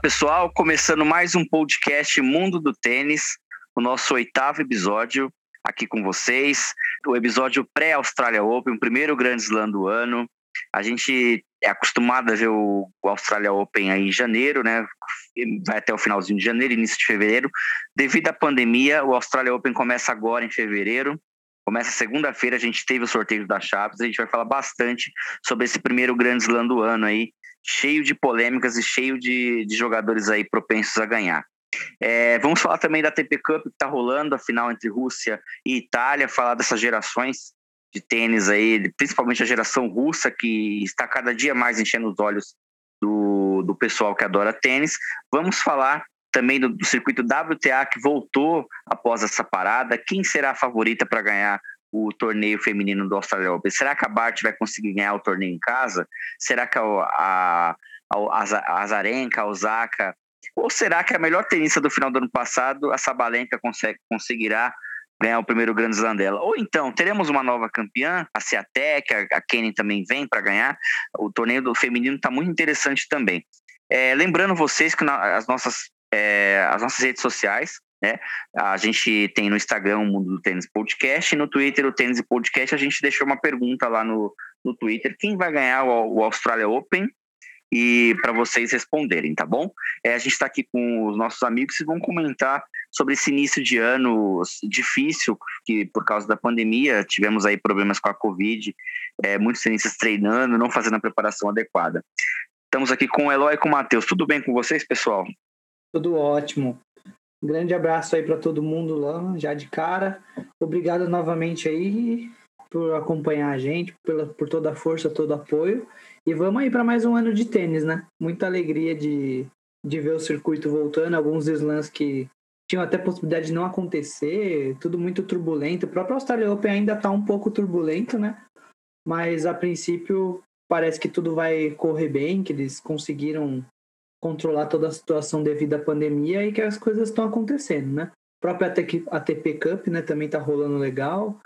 Pessoal. Começando mais um podcast Mundo do Tênis, o nosso oitavo episódio aqui com vocês. O episódio pré-Australia Open, o primeiro grande slam do ano. A gente é acostumado a ver o, Australia Open aí em janeiro, né? Vai até o finalzinho de janeiro, início de fevereiro. Devido à pandemia, o Australia Open começa agora em fevereiro. Começa segunda-feira, a gente teve o sorteio da Chaves, a gente vai falar bastante sobre esse primeiro grande slam do ano aí, cheio de polêmicas e cheio de, de jogadores aí propensos a ganhar. É, vamos falar também da TP Cup que está rolando, a final entre Rússia e Itália, falar dessas gerações de tênis aí, principalmente a geração russa, que está cada dia mais enchendo os olhos do, do pessoal que adora tênis. Vamos falar também do, do circuito WTA que voltou após essa parada. Quem será a favorita para ganhar o torneio feminino do Australia Open? Será que a Bart vai conseguir ganhar o torneio em casa? Será que a, a, a Azarenka, a Osaka, ou será que a melhor tenista do final do ano passado, a Sabalenka, consegue, conseguirá ganhar o primeiro Grand Slam dela? Ou então, teremos uma nova campeã, a Ciatec, a, a Kenny também vem para ganhar. O torneio do feminino está muito interessante também. É, lembrando vocês que na, as, nossas, é, as nossas redes sociais, né? A gente tem no Instagram o Mundo do Tênis Podcast e no Twitter o Tênis Podcast. A gente deixou uma pergunta lá no, no Twitter: quem vai ganhar o, o Australia Open? E para vocês responderem, tá bom? É, a gente está aqui com os nossos amigos que vão comentar sobre esse início de ano difícil, que por causa da pandemia tivemos aí problemas com a Covid, é, muitos tenistas treinando, não fazendo a preparação adequada. Estamos aqui com o Eloy e com o Matheus. Tudo bem com vocês, pessoal? Tudo ótimo. Grande abraço aí para todo mundo lá, já de cara. Obrigado novamente aí por acompanhar a gente, pela, por toda a força, todo o apoio. E vamos aí para mais um ano de tênis, né? Muita alegria de, de ver o circuito voltando, alguns slams que tinham até possibilidade de não acontecer, tudo muito turbulento. O próprio Australia Open ainda está um pouco turbulento, né? Mas a princípio parece que tudo vai correr bem, que eles conseguiram controlar toda a situação devido à pandemia e que as coisas estão acontecendo, né? A própria ATP Cup, né, também tá rolando legal,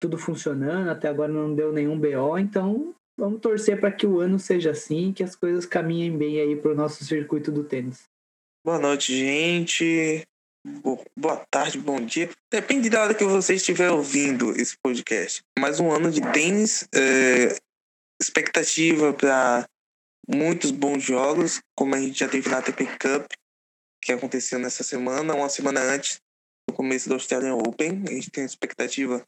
tudo funcionando, até agora não deu nenhum BO, então vamos torcer para que o ano seja assim, que as coisas caminhem bem aí para o nosso circuito do tênis. Boa noite, gente. Boa tarde, bom dia. Depende da hora que você estiver ouvindo esse podcast. Mais um ano de tênis, é, expectativa para muitos bons jogos, como a gente já teve na ATP Cup, que aconteceu nessa semana, uma semana antes do começo do Australian Open. A gente tem expectativa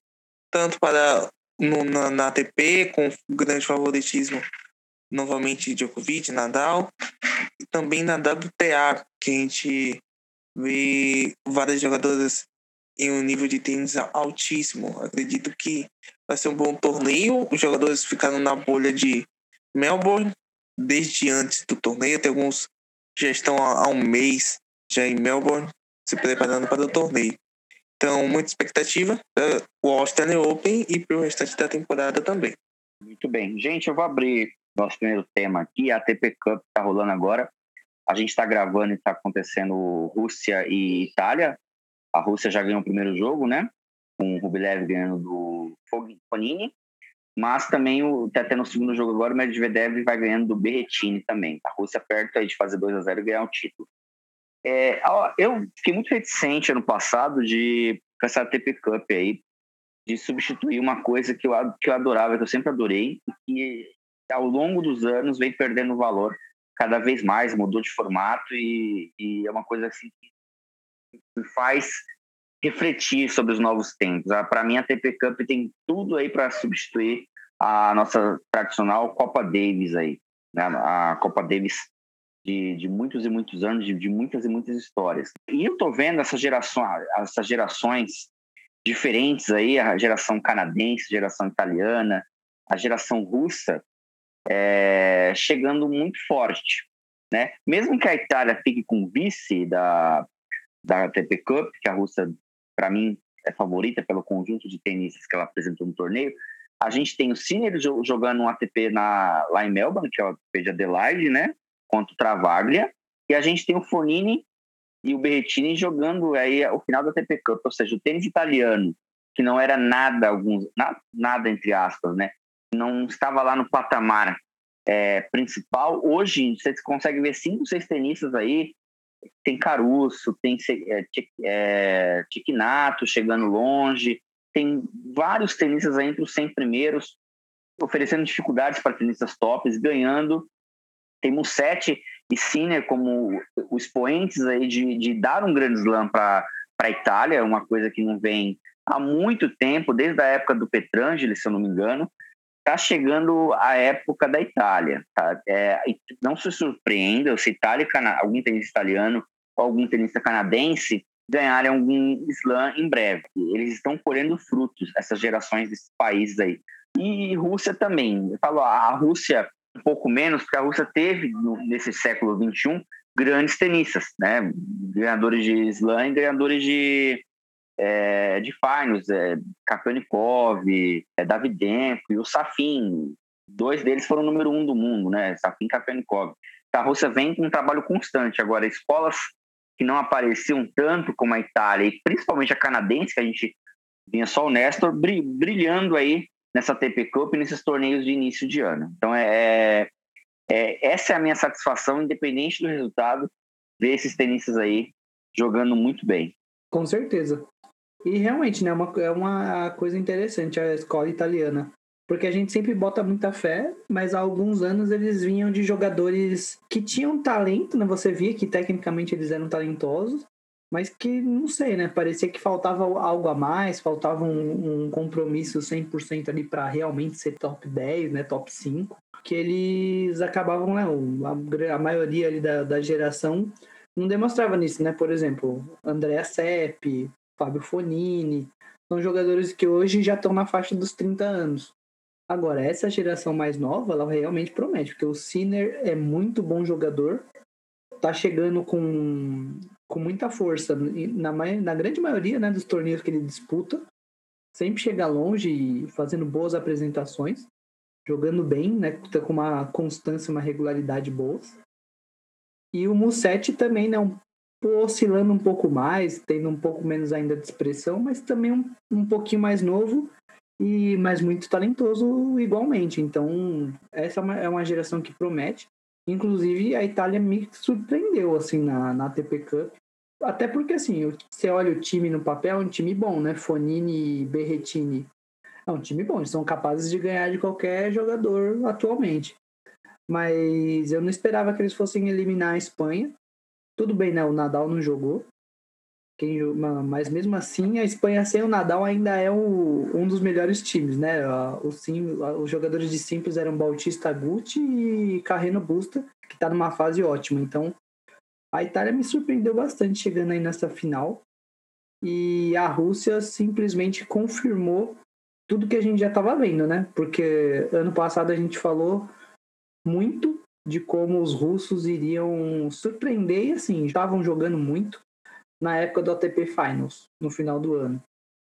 tanto para no, na, na ATP, com grande favoritismo novamente Djokovic, Nadal, e também na WTA, que a gente vê várias jogadoras em um nível de tênis altíssimo. Acredito que vai ser um bom torneio. Os jogadores ficaram na bolha de Melbourne, desde antes do torneio. Tem alguns já estão há, um mês já em Melbourne se preparando para o torneio. Então, muita expectativa para o Australian Open e para o restante da temporada também. Muito bem. Gente, eu vou abrir nosso primeiro tema aqui, a ATP Cup está rolando agora. A gente está gravando e está acontecendo Rússia e Itália. A Rússia já ganhou o primeiro jogo, né? Com o Rublev ganhando do Fognini. Mas também o, tá tendo o segundo jogo agora, o Medvedev vai ganhando do Berretini também. A Rússia perto aí de fazer 2 a 0 e ganhar o título. É, eu fiquei muito reticente ano passado de com essa ATP Cup aí, de substituir uma coisa que eu, que eu adorava, que eu sempre adorei, e ao longo dos anos vem perdendo valor cada vez mais, mudou de formato e, e é uma coisa assim que me faz refletir sobre os novos tempos. Ah, para mim, a TP Cup tem tudo aí para substituir a nossa tradicional Copa Davis aí, né? a Copa Davis de, de, muitos e muitos anos, de, de, muitas e muitas histórias. E eu tô vendo essas gerações, essas gerações diferentes aí, a geração canadense, a geração italiana, a geração russa, é, chegando muito forte, né? Mesmo que a Itália fique com vice da da ATP Cup, que a Rússia para mim, é favorita pelo conjunto de tenistas que ela apresentou no torneio. A gente tem o Sinner jogando um ATP na, lá em Melbourne, que é o ATP de Adelaide, né? Contra o Travaglia. E a gente tem o Fonini e o Berrettini jogando aí o final da ATP Cup, ou seja, o tênis italiano, que não era nada, alguns, nada, nada entre aspas, né? Não estava lá no patamar é, principal. Hoje, você consegue ver cinco, seis tenistas aí. Tem Caruso, tem é, é, chegando longe, tem vários tenistas aí entre os 100 primeiros, oferecendo dificuldades para tenistas tops, ganhando. Tem Musetti e Sinner como os expoentes aí de, de dar um grande slam para a Itália, uma coisa que não vem há muito tempo, desde a época do Petrangeli, se eu não me engano está chegando a época da Itália. Tá? É, não se surpreenda se Itália, algum tenista italiano ou algum tenista canadense ganharem algum slam em breve. Eles estão colhendo frutos, essas gerações desses países aí. E Rússia também. Eu falo, a Rússia um pouco menos, porque a Rússia teve, nesse século XXI, grandes tenistas, né? ganhadores de slam e ganhadores de, é, de finals, é, Kafelnikov, é, Davidenko e o Safin. Dois deles foram o número um do mundo, né? Safin e Kafelnikov. A Rússia vem com um trabalho constante. Agora, escolas que não apareciam tanto como a Itália, e principalmente a canadense, que a gente vinha só o Nestor, brilhando aí nessa TP Cup e nesses torneios de início de ano. Então, é, é, é, essa é a minha satisfação, independente do resultado, ver esses tenistas aí jogando muito bem. Com certeza. E realmente, né, é uma, é uma coisa interessante a escola italiana. Porque a gente sempre bota muita fé, mas há alguns anos eles vinham de jogadores que tinham talento, né? Você via que tecnicamente eles eram talentosos, mas que, não sei, né? Parecia que faltava algo a mais, faltava um, um compromisso 100% ali para realmente ser top 10, né? Top 5. Que eles acabavam, né? A, a maioria ali da, da geração não demonstrava nisso, né? Por exemplo, Andrea Sepp, Fábio Fonini. São jogadores que hoje já estão na faixa dos 30 anos. Agora, essa geração mais nova, ela realmente promete, porque o Sinner é muito bom jogador, tá chegando com, com muita força na, na grande maioria né, dos torneios que ele disputa. Sempre chega longe e fazendo boas apresentações, jogando bem, né, tá com uma constância, uma regularidade boas. E o Musetti também, né, um oscilando um pouco mais, tendo um pouco menos ainda de expressão, mas também um, um pouquinho mais novo e mas muito talentoso igualmente. Então, essa é uma, é uma geração que promete. Inclusive, a Itália me surpreendeu assim na, na ATP Cup. Até porque, assim, você olha o time no papel, é um time bom, né? Fonini e Berretini. É um time bom, eles são capazes de ganhar de qualquer jogador atualmente. Mas eu não esperava que eles fossem eliminar a Espanha. Tudo bem, né? O Nadal não jogou. Quem, mas mesmo assim, a Espanha sem o Nadal ainda é o, um dos melhores times, né? Os, os jogadores de simples eram Bautista Guti e Carreno Busta, que está numa fase ótima. Então, a Itália me surpreendeu bastante chegando aí nessa final. E a Rússia simplesmente confirmou tudo que a gente já estava vendo, né? Porque ano passado a gente falou muito de como os russos iriam surpreender e assim, estavam jogando muito na época do ATP Finals, no final do ano.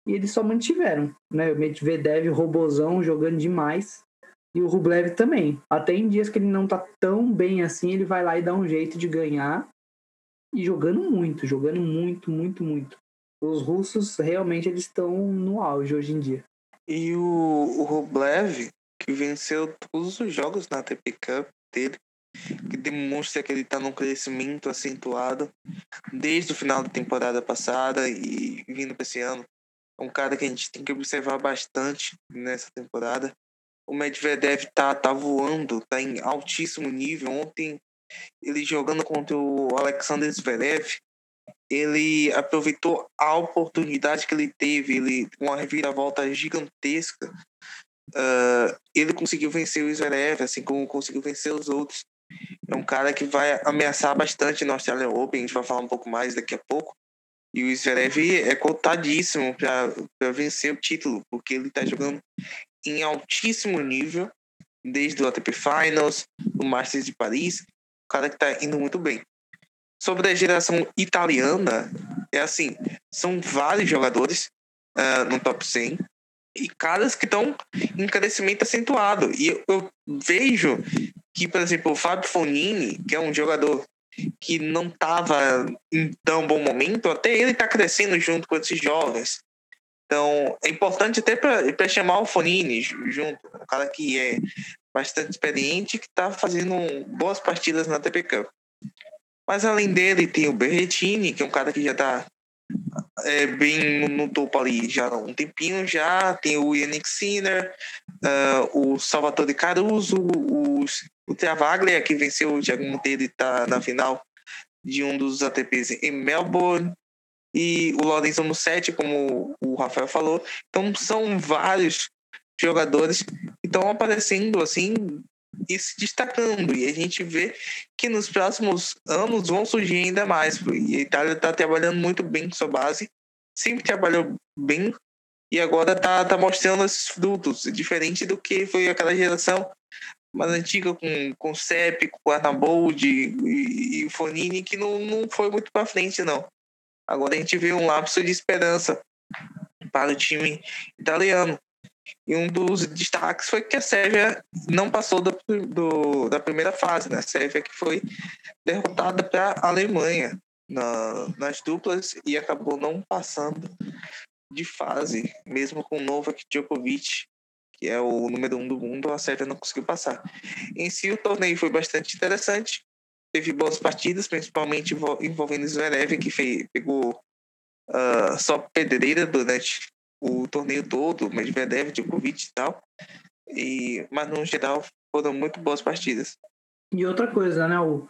E eles só mantiveram, né? O Medvedev, Robozão jogando demais. E o Rublev também. Até em dias que ele não tá tão bem assim, ele vai lá e dá um jeito de ganhar. E jogando muito, jogando muito, muito, muito. Os russos realmente eles estão no auge hoje em dia. E o, o Rublev, que venceu todos os jogos na ATP Cup dele, que demonstra que ele está num crescimento acentuado desde o final da temporada passada e vindo para esse ano. É um cara que a gente tem que observar bastante nessa temporada. O Medvedev tá, tá voando, tá em altíssimo nível. Ontem, ele jogando contra o Alexander Zverev, ele aproveitou a oportunidade que ele teve, ele uma reviravolta gigantesca. Uh, ele conseguiu vencer o Zverev, assim como conseguiu vencer os outros. É um cara que vai ameaçar bastante no Australian Open, a gente vai falar um pouco mais daqui a pouco. E o Zverev é cotadíssimo para vencer o título, porque ele está jogando em altíssimo nível, desde o ATP Finals, o Masters de Paris, o cara que está indo muito bem. Sobre a geração italiana, é assim, são vários jogadores uh, no top 100, e caras que estão em crescimento acentuado. E eu, vejo que, por exemplo, o Fábio Fonini, que é um jogador que não estava em tão bom momento, até ele está crescendo junto com esses jovens. Então, é importante até para chamar o Fonini junto, um cara que é bastante experiente que está fazendo boas partidas na TP Cup. Mas além dele tem o Berretini, que é um cara que já está é, bem no topo ali já há um tempinho já. Tem o Yannick Sinner, uh, o Salvatore Caruso, o, o Travaglia, que venceu o Thiago Monteiro e está na final de um dos ATPs em Melbourne. E o Lorenzo no 7, como o Rafael falou. Então são vários jogadores que estão aparecendo assim e se destacando. E a gente vê que nos próximos anos vão surgir ainda mais. E a Itália está trabalhando muito bem com sua base, sempre trabalhou bem e agora está tá mostrando esses frutos, diferente do que foi aquela geração mais antiga com, com CEP, com Arnabold e, e Fonini, que não, não foi muito para frente, não. Agora a gente vê um lapso de esperança para o time italiano. E um dos destaques foi que a Sérvia não passou do, do da primeira fase, né? A Sérvia que foi derrotada para a Alemanha na, nas duplas e acabou não passando de fase, mesmo com o Novak Djokovic, que é o número um do mundo, a Sérvia não conseguiu passar. Em si, o torneio foi bastante interessante, teve boas partidas, principalmente envolvendo Zverev, que fez, pegou uh, só pedreira durante o torneio todo, Medvedev, Djokovic e tal. E, mas no geral foram muito boas partidas. E outra coisa, né? O,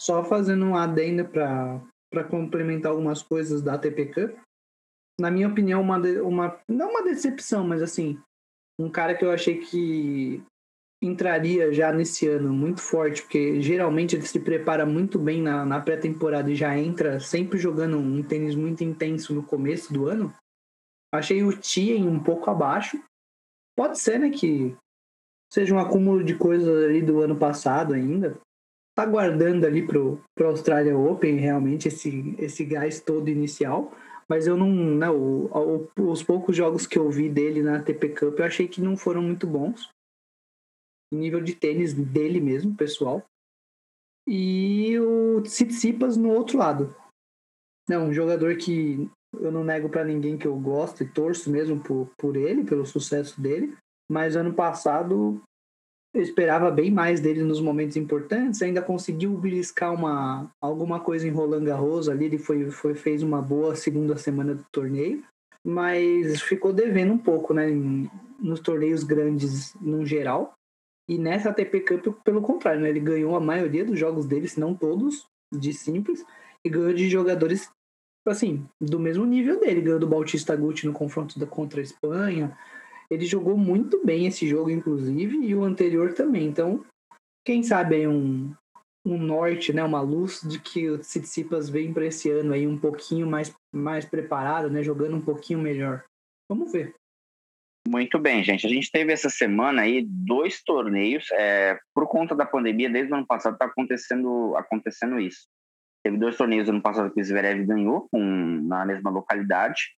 só fazendo um adendo para complementar algumas coisas da ATP Cup. Na minha opinião, uma, uma não uma decepção, mas assim, um cara que eu achei que entraria já nesse ano muito forte, porque geralmente ele se prepara muito bem na, na pré-temporada e já entra sempre jogando um tênis muito intenso no começo do ano, Achei o Tien um pouco abaixo. Pode ser, né, que seja um acúmulo de coisas ali do ano passado ainda. Tá guardando ali pro, pro Australia Open realmente esse, esse gás todo inicial. Mas eu não, né, o, o, os poucos jogos que eu vi dele na TP Cup eu achei que não foram muito bons. Nível de tênis dele mesmo, pessoal. E o Tsitsipas no outro lado. Não, um jogador que eu não nego para ninguém que eu gosto e torço mesmo por, por ele, pelo sucesso dele. Mas ano passado eu esperava bem mais dele nos momentos importantes. Ainda conseguiu beliscar uma, alguma coisa em Roland Garros ali. Ele foi, foi, fez uma boa segunda semana do torneio. Mas ficou devendo um pouco, né? Em, nos torneios grandes no geral. E nessa ATP Cup, pelo contrário, né? Ele ganhou a maioria dos jogos dele, se não todos, de simples. E ganhou de jogadores assim, do mesmo nível dele. Ganhou do Bautista Guti no confronto da, contra a Espanha. Ele jogou muito bem esse jogo, inclusive, e o anterior também. Então, quem sabe aí um, um norte, né, uma luz de que o Tsitsipas vem para esse ano aí um pouquinho mais, mais preparado, né, jogando um pouquinho melhor. Vamos ver. Muito bem, gente. A gente teve essa semana aí dois torneios. É, por conta da pandemia, desde o ano passado está acontecendo, acontecendo isso. Teve dois torneios ano passado que o Zverev ganhou na mesma localidade.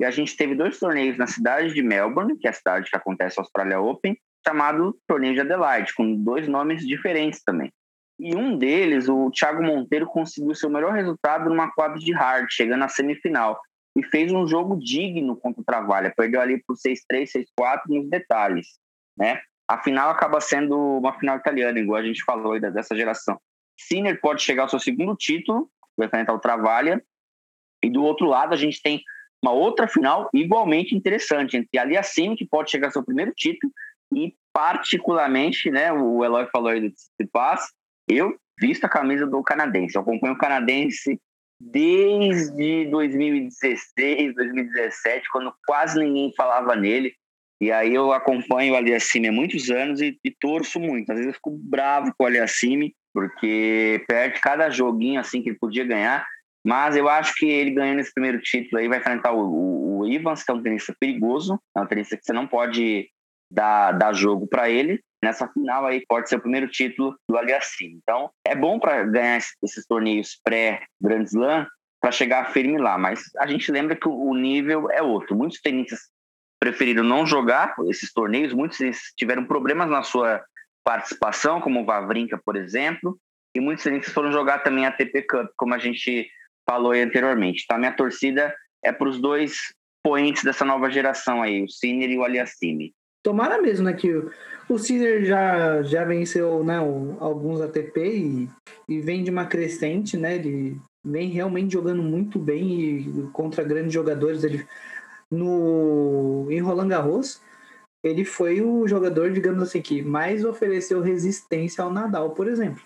E a gente teve dois torneios na cidade de Melbourne, que é a cidade que acontece o Australia Open, chamado Torneio de Adelaide, com dois nomes diferentes também. E um deles, o Thiago Monteiro, conseguiu seu melhor resultado numa quadra de hard, chegando à semifinal. E fez um jogo digno contra o Travalha. Perdeu ali por 6-3, 6-4 nos detalhes. Né? A final acaba sendo uma final italiana, igual a gente falou dessa geração. Sinner pode chegar ao seu segundo título, vai enfrentar o Travalha. E do outro lado, a gente tem uma outra final igualmente interessante entre a que pode chegar ao seu primeiro título, e particularmente, né, o Eloy falou aí do Tsitsipas, eu visto a camisa do canadense. Eu acompanho o canadense desde 2016, 2017, quando quase ninguém falava nele. E aí eu acompanho o Aliassime há muitos anos e, e torço muito. Às vezes eu fico bravo com o Aliassime, porque perde cada joguinho assim que ele podia ganhar. Mas eu acho que ele ganhando esse primeiro título aí vai enfrentar o, o, o Ivans, que é um tenista perigoso, é um tenista que você não pode dar, dar jogo para ele. Nessa final aí pode ser o primeiro título do Aliassime. Então é bom para ganhar esses torneios pré-Grand Slam para chegar firme lá. Mas a gente lembra que o nível é outro. Muitos tenistas preferiram não jogar esses torneios, muitos tiveram problemas na sua participação, como o Vavrinka, por exemplo, e muitos tenistas foram jogar também a ATP Cup, como a gente falou anteriormente. Então, a minha torcida é para os dois poentes dessa nova geração aí, o Sinner e o Aliassime. tomara mesmo, né, que o Sinner já, já venceu né, alguns ATP e, e vem de uma crescente, né? Ele vem realmente jogando muito bem e contra grandes jogadores. Ele, no, em Roland Garros, ele foi o jogador, digamos assim, que mais ofereceu resistência ao Nadal, por exemplo.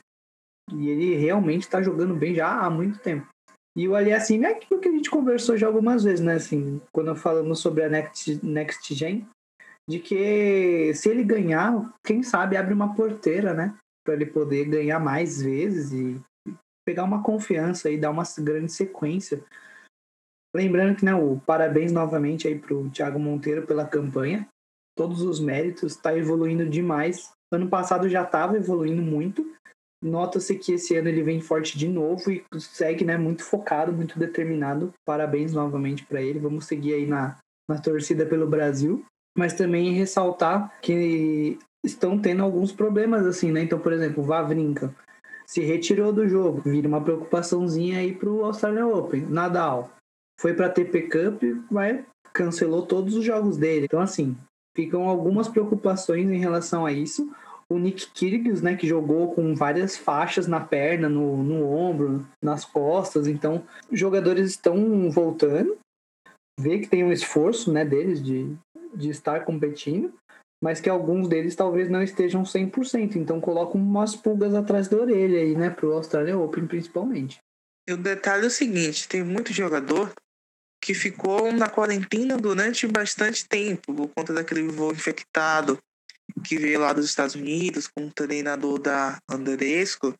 E ele realmente está jogando bem já há muito tempo. E o Aliassime é aquilo que a gente conversou já algumas vezes, né? Assim, quando falamos sobre a Next, Next Gen, de que se ele ganhar, quem sabe abre uma porteira, né? Para ele poder ganhar mais vezes e pegar uma confiança e dar uma grande sequência. Lembrando que, né, o parabéns novamente aí pro Thiago Monteiro pela campanha. Todos os méritos, está evoluindo demais. Ano passado já estava evoluindo muito. Nota-se que esse ano ele vem forte de novo e segue, né, muito focado, muito determinado. Parabéns novamente para ele. Vamos seguir aí na, na torcida pelo Brasil mas também ressaltar que estão tendo alguns problemas assim, né? Então, por exemplo, o Vavrinka se retirou do jogo, vira uma preocupaçãozinha aí pro Australian Open. Nadal foi para TP Cup, vai cancelou todos os jogos dele. Então, assim, ficam algumas preocupações em relação a isso. O Nick Kyrgios, né, que jogou com várias faixas na perna, no, no ombro, nas costas. Então, jogadores estão voltando. Vê que tem um esforço, né, deles de, de estar competindo, mas que alguns deles talvez não estejam 100%. Então colocam umas pulgas atrás da orelha aí, né, pro Australia Open principalmente. E o detalhe é o seguinte, tem muito jogador que ficou na quarentena durante bastante tempo por conta daquele voo infectado que veio lá dos Estados Unidos com o treinador da Andresco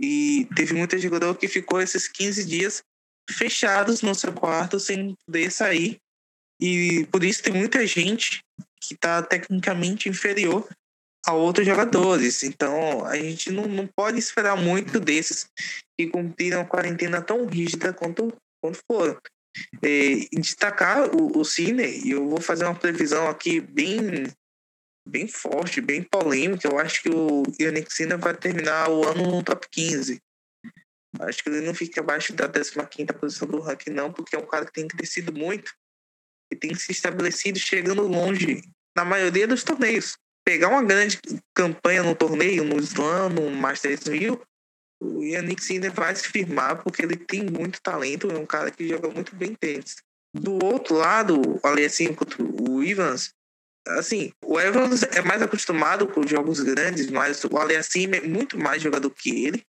e teve muito jogador que ficou esses 15 dias fechados no seu quarto sem poder sair e por isso tem muita gente que está tecnicamente inferior a outros jogadores. Então a gente não, não pode esperar muito desses que cumpriram a quarentena tão rígida quanto, quanto foram. É, destacar o, o Cine, e eu vou fazer uma previsão aqui bem bem forte, bem polêmica. Eu acho que o Yannick Sinner vai terminar o ano no top 15. Acho que ele não fica abaixo da 15 posição do ranking, não, porque é um cara que tem crescido muito e tem se estabelecido chegando longe na maioria dos torneios. Pegar uma grande campanha no torneio, no Slam, no Masters 1000, o Yannick Sinner vai se firmar porque ele tem muito talento, é um cara que joga muito bem tênis. Do outro lado, ali assim, contra o Evans, assim, o Evans é mais acostumado com jogos grandes, mas o Aliassim é muito mais jogador que ele.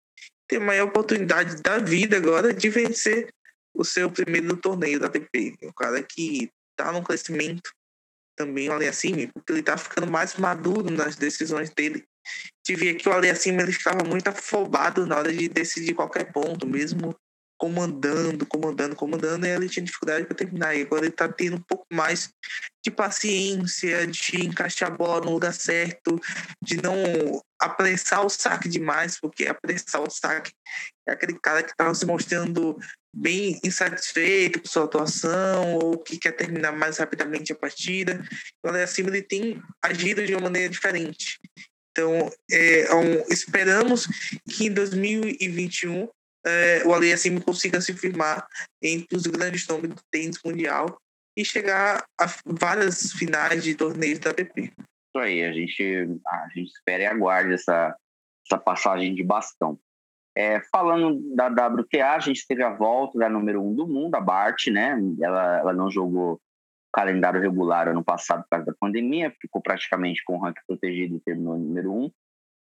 Tem maior oportunidade da vida agora de vencer o seu primeiro torneio da ATP. Um cara que tá num crescimento também o Aliassime, porque ele tá ficando mais maduro nas decisões dele. Via que o Aliassime ele ficava muito afobado na hora de decidir qualquer ponto, mesmo comandando, comandando, comandando, e ele tinha dificuldade para terminar. E agora ele tá tendo um pouco mais de paciência, de encaixar a bola no lugar certo, de não apressar o saque demais, porque apressar o saque é aquele cara que estava se mostrando bem insatisfeito com sua atuação ou que quer terminar mais rapidamente a partida. O Alessandro ele tem agido de uma maneira diferente. Então, é, é um, esperamos que em 2021 é, o Alessandro consiga se firmar entre os grandes nomes do tênis mundial e chegar a várias finais de torneios da ATP. Isso aí, a gente, a gente espera e aguarde essa, essa passagem de bastão. É, falando da WTA, a gente teve a volta da número um do mundo, a Bart, né? Ela, ela não jogou calendário regular ano passado por causa da pandemia, ficou praticamente com o ranking protegido e terminou número um.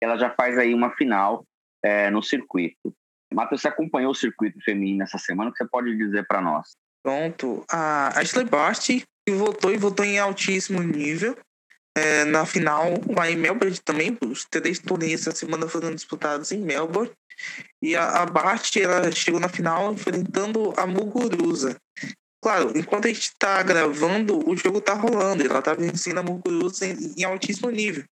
Ela já faz aí uma final é, no circuito. Matheus, você acompanhou o circuito feminino essa semana? O que você pode dizer para nós? Pronto. A Ashley Bart voltou e voltou em altíssimo nível. É, na final, lá em Melbourne também, os três torneios essa semana foram disputados em Melbourne. E a, a ela chegou na final enfrentando a Muguruza. Claro, enquanto a gente está gravando, o jogo está rolando. Ela está vencendo a Muguruza em, em, altíssimo nível.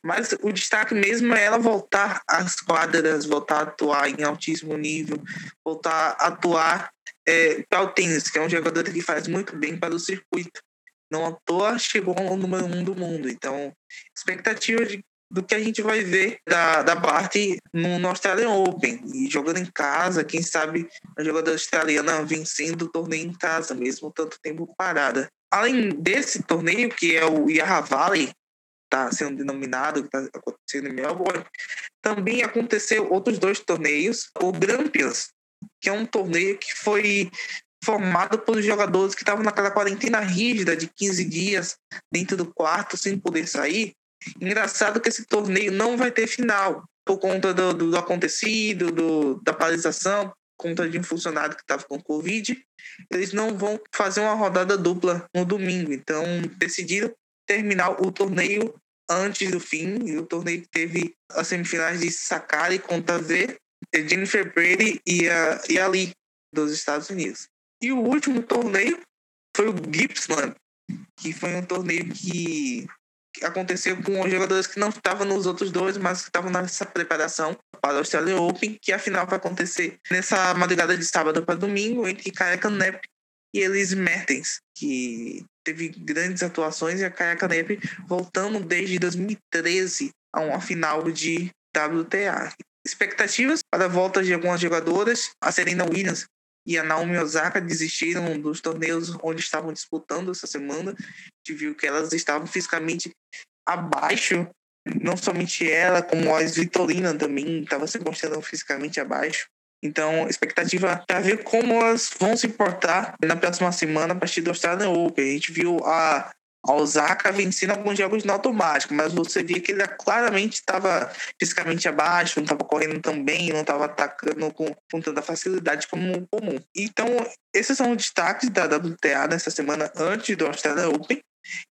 Mas o destaque mesmo é ela voltar às quadras, voltar a atuar em altíssimo nível, voltar a atuar é, para o tênis, que é um jogador que faz muito bem para o circuito. Não à toa chegou ao número um do mundo. Então, expectativa de do que a gente vai ver da, da Bart no, no Australian Open. E jogando em casa, quem sabe a jogadora australiana vencendo o torneio em casa, mesmo tanto tempo parada. Além desse torneio, que é o Yarra Valley, está sendo denominado, que está acontecendo em Melbourne, também aconteceu outros dois torneios. O Grampians, que é um torneio que foi formado por jogadores que estavam naquela quarentena rígida de 15 dias dentro do quarto sem poder sair. Engraçado que esse torneio não vai ter final por conta do, do acontecido, do, da paralisação, por conta de um funcionário que estava com Covid. Eles não vão fazer uma rodada dupla no domingo. Então, decidiram terminar o torneio antes do fim. E o torneio teve as semifinais de Sakari contra Z, Jennifer Brady e a, e a Lee, dos Estados Unidos. E o último torneio foi o Gippsland, que foi um torneio que aconteceu com os jogadores que não estavam nos outros dois, mas que estavam nessa preparação para o Australian Open, que a final vai acontecer nessa madrugada de sábado para domingo entre Kaya Kanep e Elise Mertens, que teve grandes atuações e a Kaya Kanep voltando desde 2013 a uma final de WTA. Expectativas para a volta de algumas jogadoras, a Serena Williams e a Naomi Osaka desistiram dos torneios onde estavam disputando essa semana. A gente viu que elas estavam fisicamente abaixo, não somente ela, como a Vitorina também estava se mostrando fisicamente abaixo. Então, expectativa para ver como elas vão se portar na próxima semana a partir do Australian Open. A gente viu a a Osaka vencendo alguns jogos no automático, mas você via que ele claramente estava fisicamente abaixo, não estava correndo tão bem, não estava atacando com, com tanta facilidade como comum. Então, esses são os destaques da WTA nessa semana antes do Australia Open.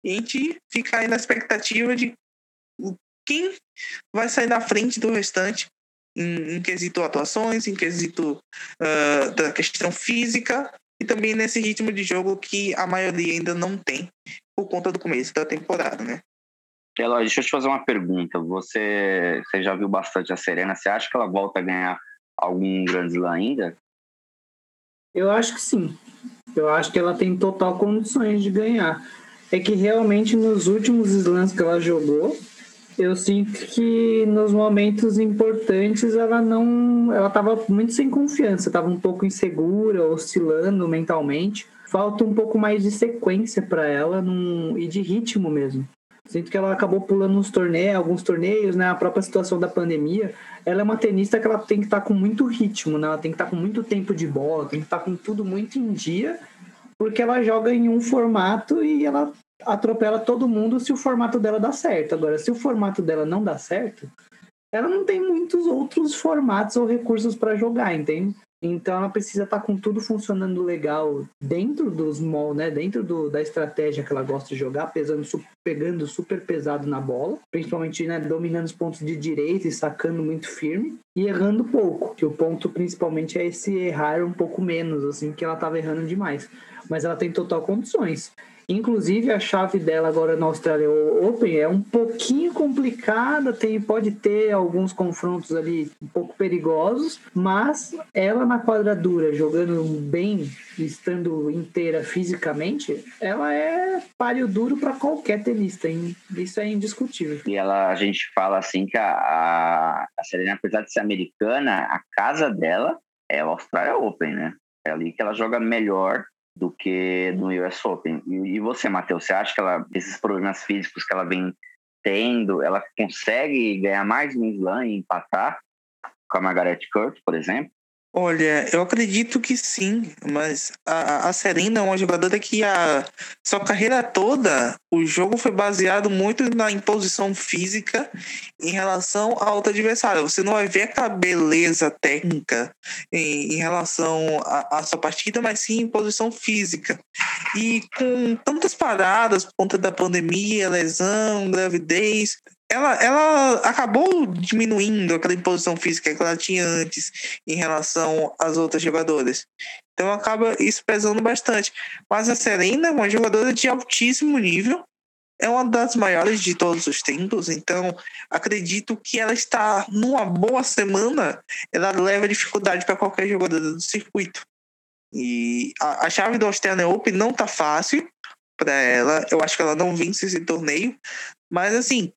E a gente fica aí na expectativa de quem vai sair na frente do restante em, em quesito atuações, em quesito uh, da questão física e também nesse ritmo de jogo que a maioria ainda não tem por conta do começo da temporada, né? Eloy, deixa eu te fazer uma pergunta. Você, você já viu bastante a Serena. Você acha que ela volta a ganhar algum Grand Slam ainda? Eu acho que sim. Eu acho que ela tem total condições de ganhar. É que realmente nos últimos slams que ela jogou, eu sinto que nos momentos importantes ela não. Ela estava muito sem confiança, estava um pouco insegura, oscilando mentalmente falta um pouco mais de sequência para ela num, e de ritmo mesmo. Sinto que ela acabou pulando uns torneios, alguns torneios, né? A própria situação da pandemia. Ela é uma tenista que ela tem que estar tá com muito ritmo, né? Ela tem que estar tá com muito tempo de bola, tem que estar tá com tudo muito em dia, porque ela joga em um formato e ela atropela todo mundo se o formato dela dá certo. Agora, se o formato dela não dá certo, ela não tem muitos outros formatos ou recursos para jogar, entende? Então ela precisa estar tá com tudo funcionando legal dentro dos mol, né? Dentro do, da estratégia que ela gosta de jogar, pesando, pegando super pesado na bola, principalmente né, dominando os pontos de direita e sacando muito firme e errando pouco. Que o ponto principalmente é esse errar um pouco menos, assim, que ela estava errando demais. Mas ela tem total condições. Inclusive, a chave dela agora no Australia Open é um pouquinho complicada, tem, pode ter alguns confrontos ali um pouco perigosos, mas ela na quadradura, jogando bem, estando inteira fisicamente, ela é páreo duro para qualquer tenista, hein? isso é indiscutível. E ela, a gente fala assim que a, a Serena, apesar de ser americana, a casa dela é o Australia Open, né? É ali que ela joga melhor do que no US Open. E, e você, Matheus, você acha que ela, esses problemas físicos que ela vem tendo, ela consegue ganhar mais um slam e empatar com a Margaret Court, por exemplo? Olha, eu acredito que sim, mas a, a Serena é uma jogadora que a sua carreira toda, o jogo foi baseado muito na imposição física em relação ao outro adversário. Você não vai ver aquela beleza técnica em, em relação à sua partida, mas sim em posição física. E com tantas paradas por conta da pandemia, lesão, gravidez, ela, ela acabou diminuindo aquela imposição física que ela tinha antes em relação às outras jogadoras. Então acaba isso pesando bastante. Mas a Serena é uma jogadora de altíssimo nível, é uma das maiores de todos os tempos, então acredito que ela está numa boa semana, ela leva dificuldade para qualquer jogadora do circuito. E a, a chave do Australian Open não tá fácil para ela, eu acho que ela não vence esse torneio, mas assim,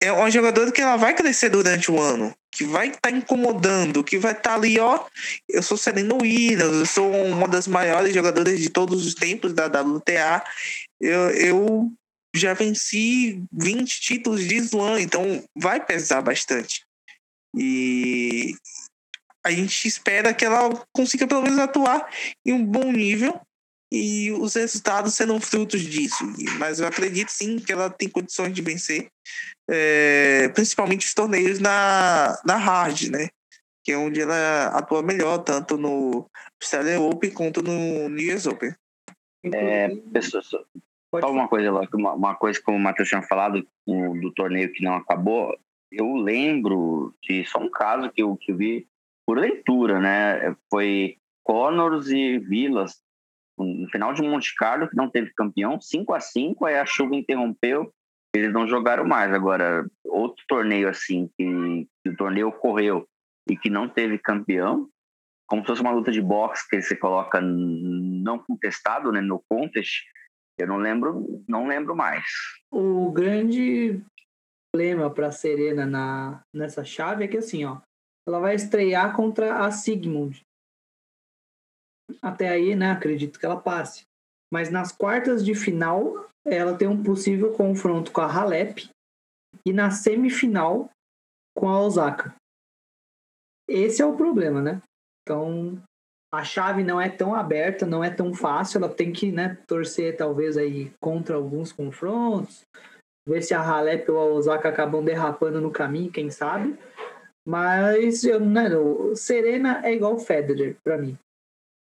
é uma jogadora que ela vai crescer durante o ano, que vai estar tá incomodando, que vai estar tá ali, ó. Eu sou Serena Williams, eu sou uma das maiores jogadoras de todos os tempos da WTA. Eu, eu já venci 20 títulos de slam, então vai pesar bastante. E a gente espera que ela consiga pelo menos atuar em um bom nível e os resultados serão frutos disso. Mas eu acredito sim que ela tem condições de vencer, é, principalmente os torneios na, na hard, né? Que é onde ela atua melhor, tanto no Australian Open quanto no New Year's Open. É, pessoal, só uma coisa, uma, uma coisa como o Matheus tinha falado do, do torneio que não acabou, eu lembro de só um caso que eu, que eu vi por leitura, né? Foi Connors e Vilas no final de Monte Carlo, que não teve campeão, 5 a 5 aí a chuva interrompeu, eles não jogaram mais. Agora, outro torneio assim, que, que o torneio ocorreu e que não teve campeão, como se fosse uma luta de boxe que você coloca não contestado, né, no contest, eu não lembro, não lembro mais. O grande problema para Serena na nessa chave é que assim, ó, ela vai estrear contra a Sigmund, até aí, né, acredito que ela passe. Mas nas quartas de final, ela tem um possível confronto com a Halep e na semifinal com a Osaka. Esse é o problema, né? Então, a chave não é tão aberta, não é tão fácil, ela tem que, né, torcer talvez aí contra alguns confrontos, ver se a Halep ou a Osaka acabam derrapando no caminho, quem sabe. Mas eu, né, Serena é igual Federer para mim.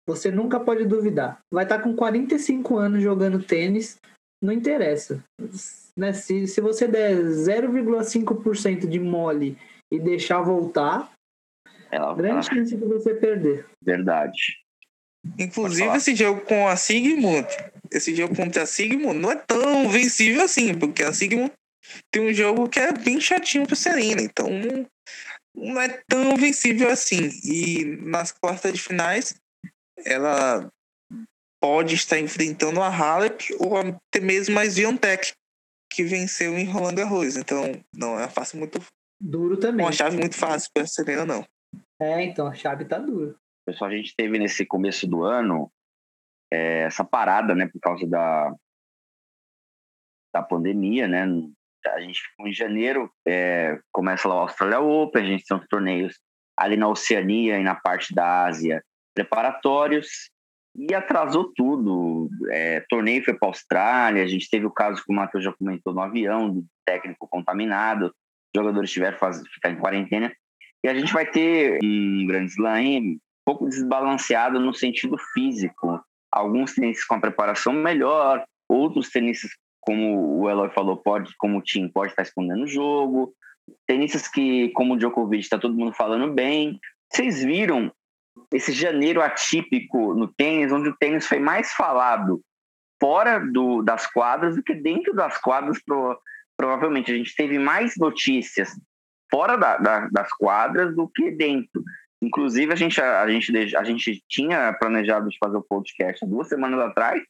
Você nunca pode duvidar. Vai estar tá com 45 anos jogando tênis, não interessa. Né? Se, se você der 0,5% de mole e deixar voltar, ela, grande ela... chance de você perder. Verdade. Inclusive, esse jogo com a Sigmund, esse jogo contra a Sigmund não é tão vencível assim, porque a Sigmund tem um jogo que é bem chatinho para Serena, então não é tão vencível assim. E nas quartas de finais, ela pode estar enfrentando a Halep ou até mesmo a Sviontek, que venceu em Roland Garros. Então, não é uma fase muito duro também. Uma chave muito fácil para a Serena, não. É, então a chave tá dura. Pessoal, a gente teve nesse começo do ano é, essa parada, né, por causa da da pandemia, né? A gente ficou em janeiro, é, começa lá o Australia Open, a gente tem os torneios ali na Oceania e na parte da Ásia preparatórios e atrasou tudo. É, torneio foi para a Austrália, a gente teve o caso que o Matheus já comentou no avião, do técnico contaminado, jogadores tiveram que ficar em quarentena. E a gente vai ter um grande slam um pouco desbalanceado no sentido físico. Alguns tenistas com a preparação melhor, outros tenistas, como o Eloy falou, pode, como o Tim, pode estar escondendo o jogo. Tenistas que, como o Djokovic, está todo mundo falando bem. Vocês viram esse janeiro atípico no tênis, onde o tênis foi mais falado fora do, das quadras do que dentro das quadras, pro, provavelmente. A gente teve mais notícias fora da, da, das quadras do que dentro. Inclusive, a gente, a, a, gente, a gente tinha planejado de fazer o podcast duas semanas atrás,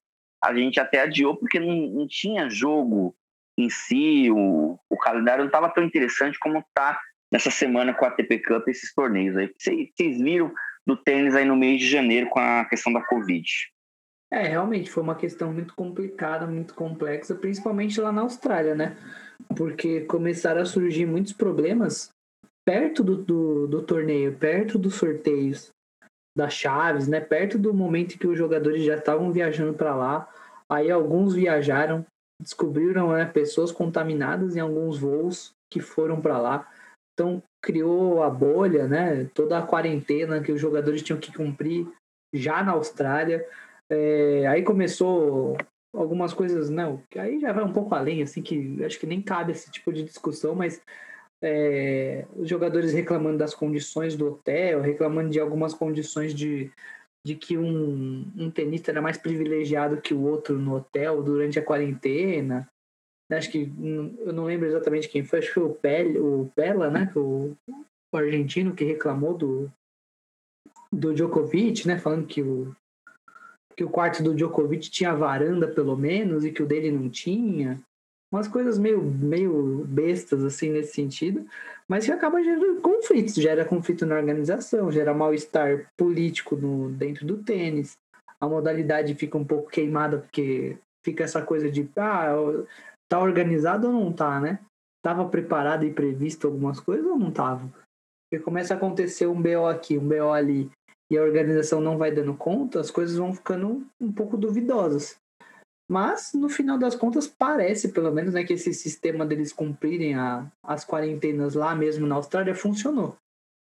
a gente até adiou porque não, não tinha jogo em si, o, o calendário não estava tão interessante como está nessa semana com a ATP Cup, esses torneios aí. Vocês viram do tênis aí no mês de janeiro com a questão da Covid. É, realmente foi uma questão muito complicada, muito complexa, principalmente lá na Austrália, né? Porque começaram a surgir muitos problemas perto do, do, do torneio, perto dos sorteios das chaves, né? Perto do momento que os jogadores já estavam viajando para lá. Aí alguns viajaram, descobriram né, pessoas contaminadas em alguns voos que foram para lá. Então criou a bolha, né? Toda a quarentena que os jogadores tinham que cumprir já na Austrália. É, aí começou algumas coisas, não, aí já vai um pouco além, assim, que acho que nem cabe esse tipo de discussão, mas é, os jogadores reclamando das condições do hotel, reclamando de algumas condições de, de que um, um tenista era mais privilegiado que o outro no hotel durante a quarentena acho que eu não lembro exatamente quem foi, acho que foi o, Pel, o Pella, né? O, o argentino que reclamou do, do Djokovic, né? Falando que o, que o quarto do Djokovic tinha varanda, pelo menos, e que o dele não tinha. Umas coisas meio, meio bestas, assim, nesse sentido, mas que acaba gerando conflitos. Gera conflito na organização, gera mal-estar político no, dentro do tênis. A modalidade fica um pouco queimada, porque fica essa coisa de, ah, tá organizado ou não tá, né? Tava preparado e previsto algumas coisas ou não tava? Porque começa a acontecer um BO aqui, um BO ali, e a organização não vai dando conta, as coisas vão ficando um pouco duvidosas. Mas, no final das contas, parece, pelo menos, né, que esse sistema deles cumprirem a, as quarentenas lá mesmo na Austrália funcionou.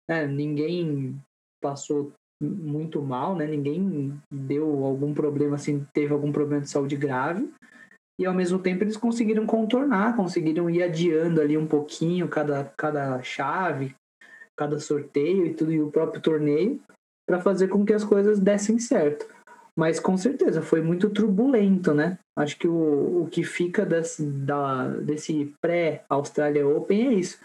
É, ninguém passou muito mal, né? Ninguém deu algum problema, assim, teve algum problema de saúde grave. E, ao mesmo tempo, eles conseguiram contornar, conseguiram ir adiando ali um pouquinho cada, cada chave, cada sorteio e tudo, e o próprio torneio, para fazer com que as coisas dessem certo. Mas com certeza foi muito turbulento, né? Acho que o, o que fica desse, da, desse pré-Australia Open é isso.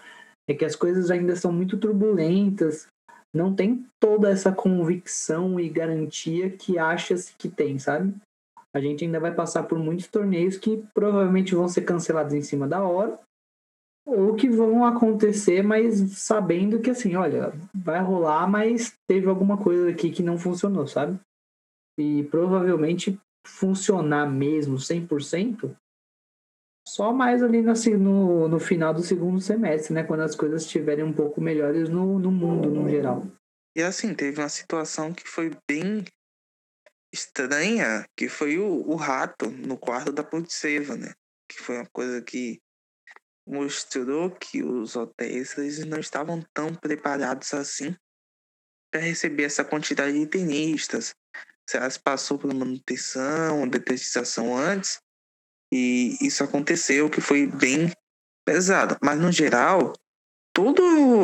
É que as coisas ainda são muito turbulentas, não tem toda essa convicção e garantia que acha-se que tem, sabe? A gente ainda vai passar por muitos torneios que provavelmente vão ser cancelados em cima da hora, ou que vão acontecer, mas sabendo que assim, olha, vai rolar, mas teve alguma coisa aqui que não funcionou, sabe? e provavelmente funcionar mesmo 100%, só mais ali no, no final do segundo semestre, né? Quando as coisas estiverem um pouco melhores no, no mundo, no geral. E assim, teve uma situação que foi bem estranha, que foi o, o rato no quarto da Putseva, né? Que foi uma coisa que mostrou que os hotéis eles não estavam tão preparados assim para receber essa quantidade de tenistas, se elas passou por manutenção, detetização antes, e isso aconteceu, que foi bem pesado. Mas no geral, toda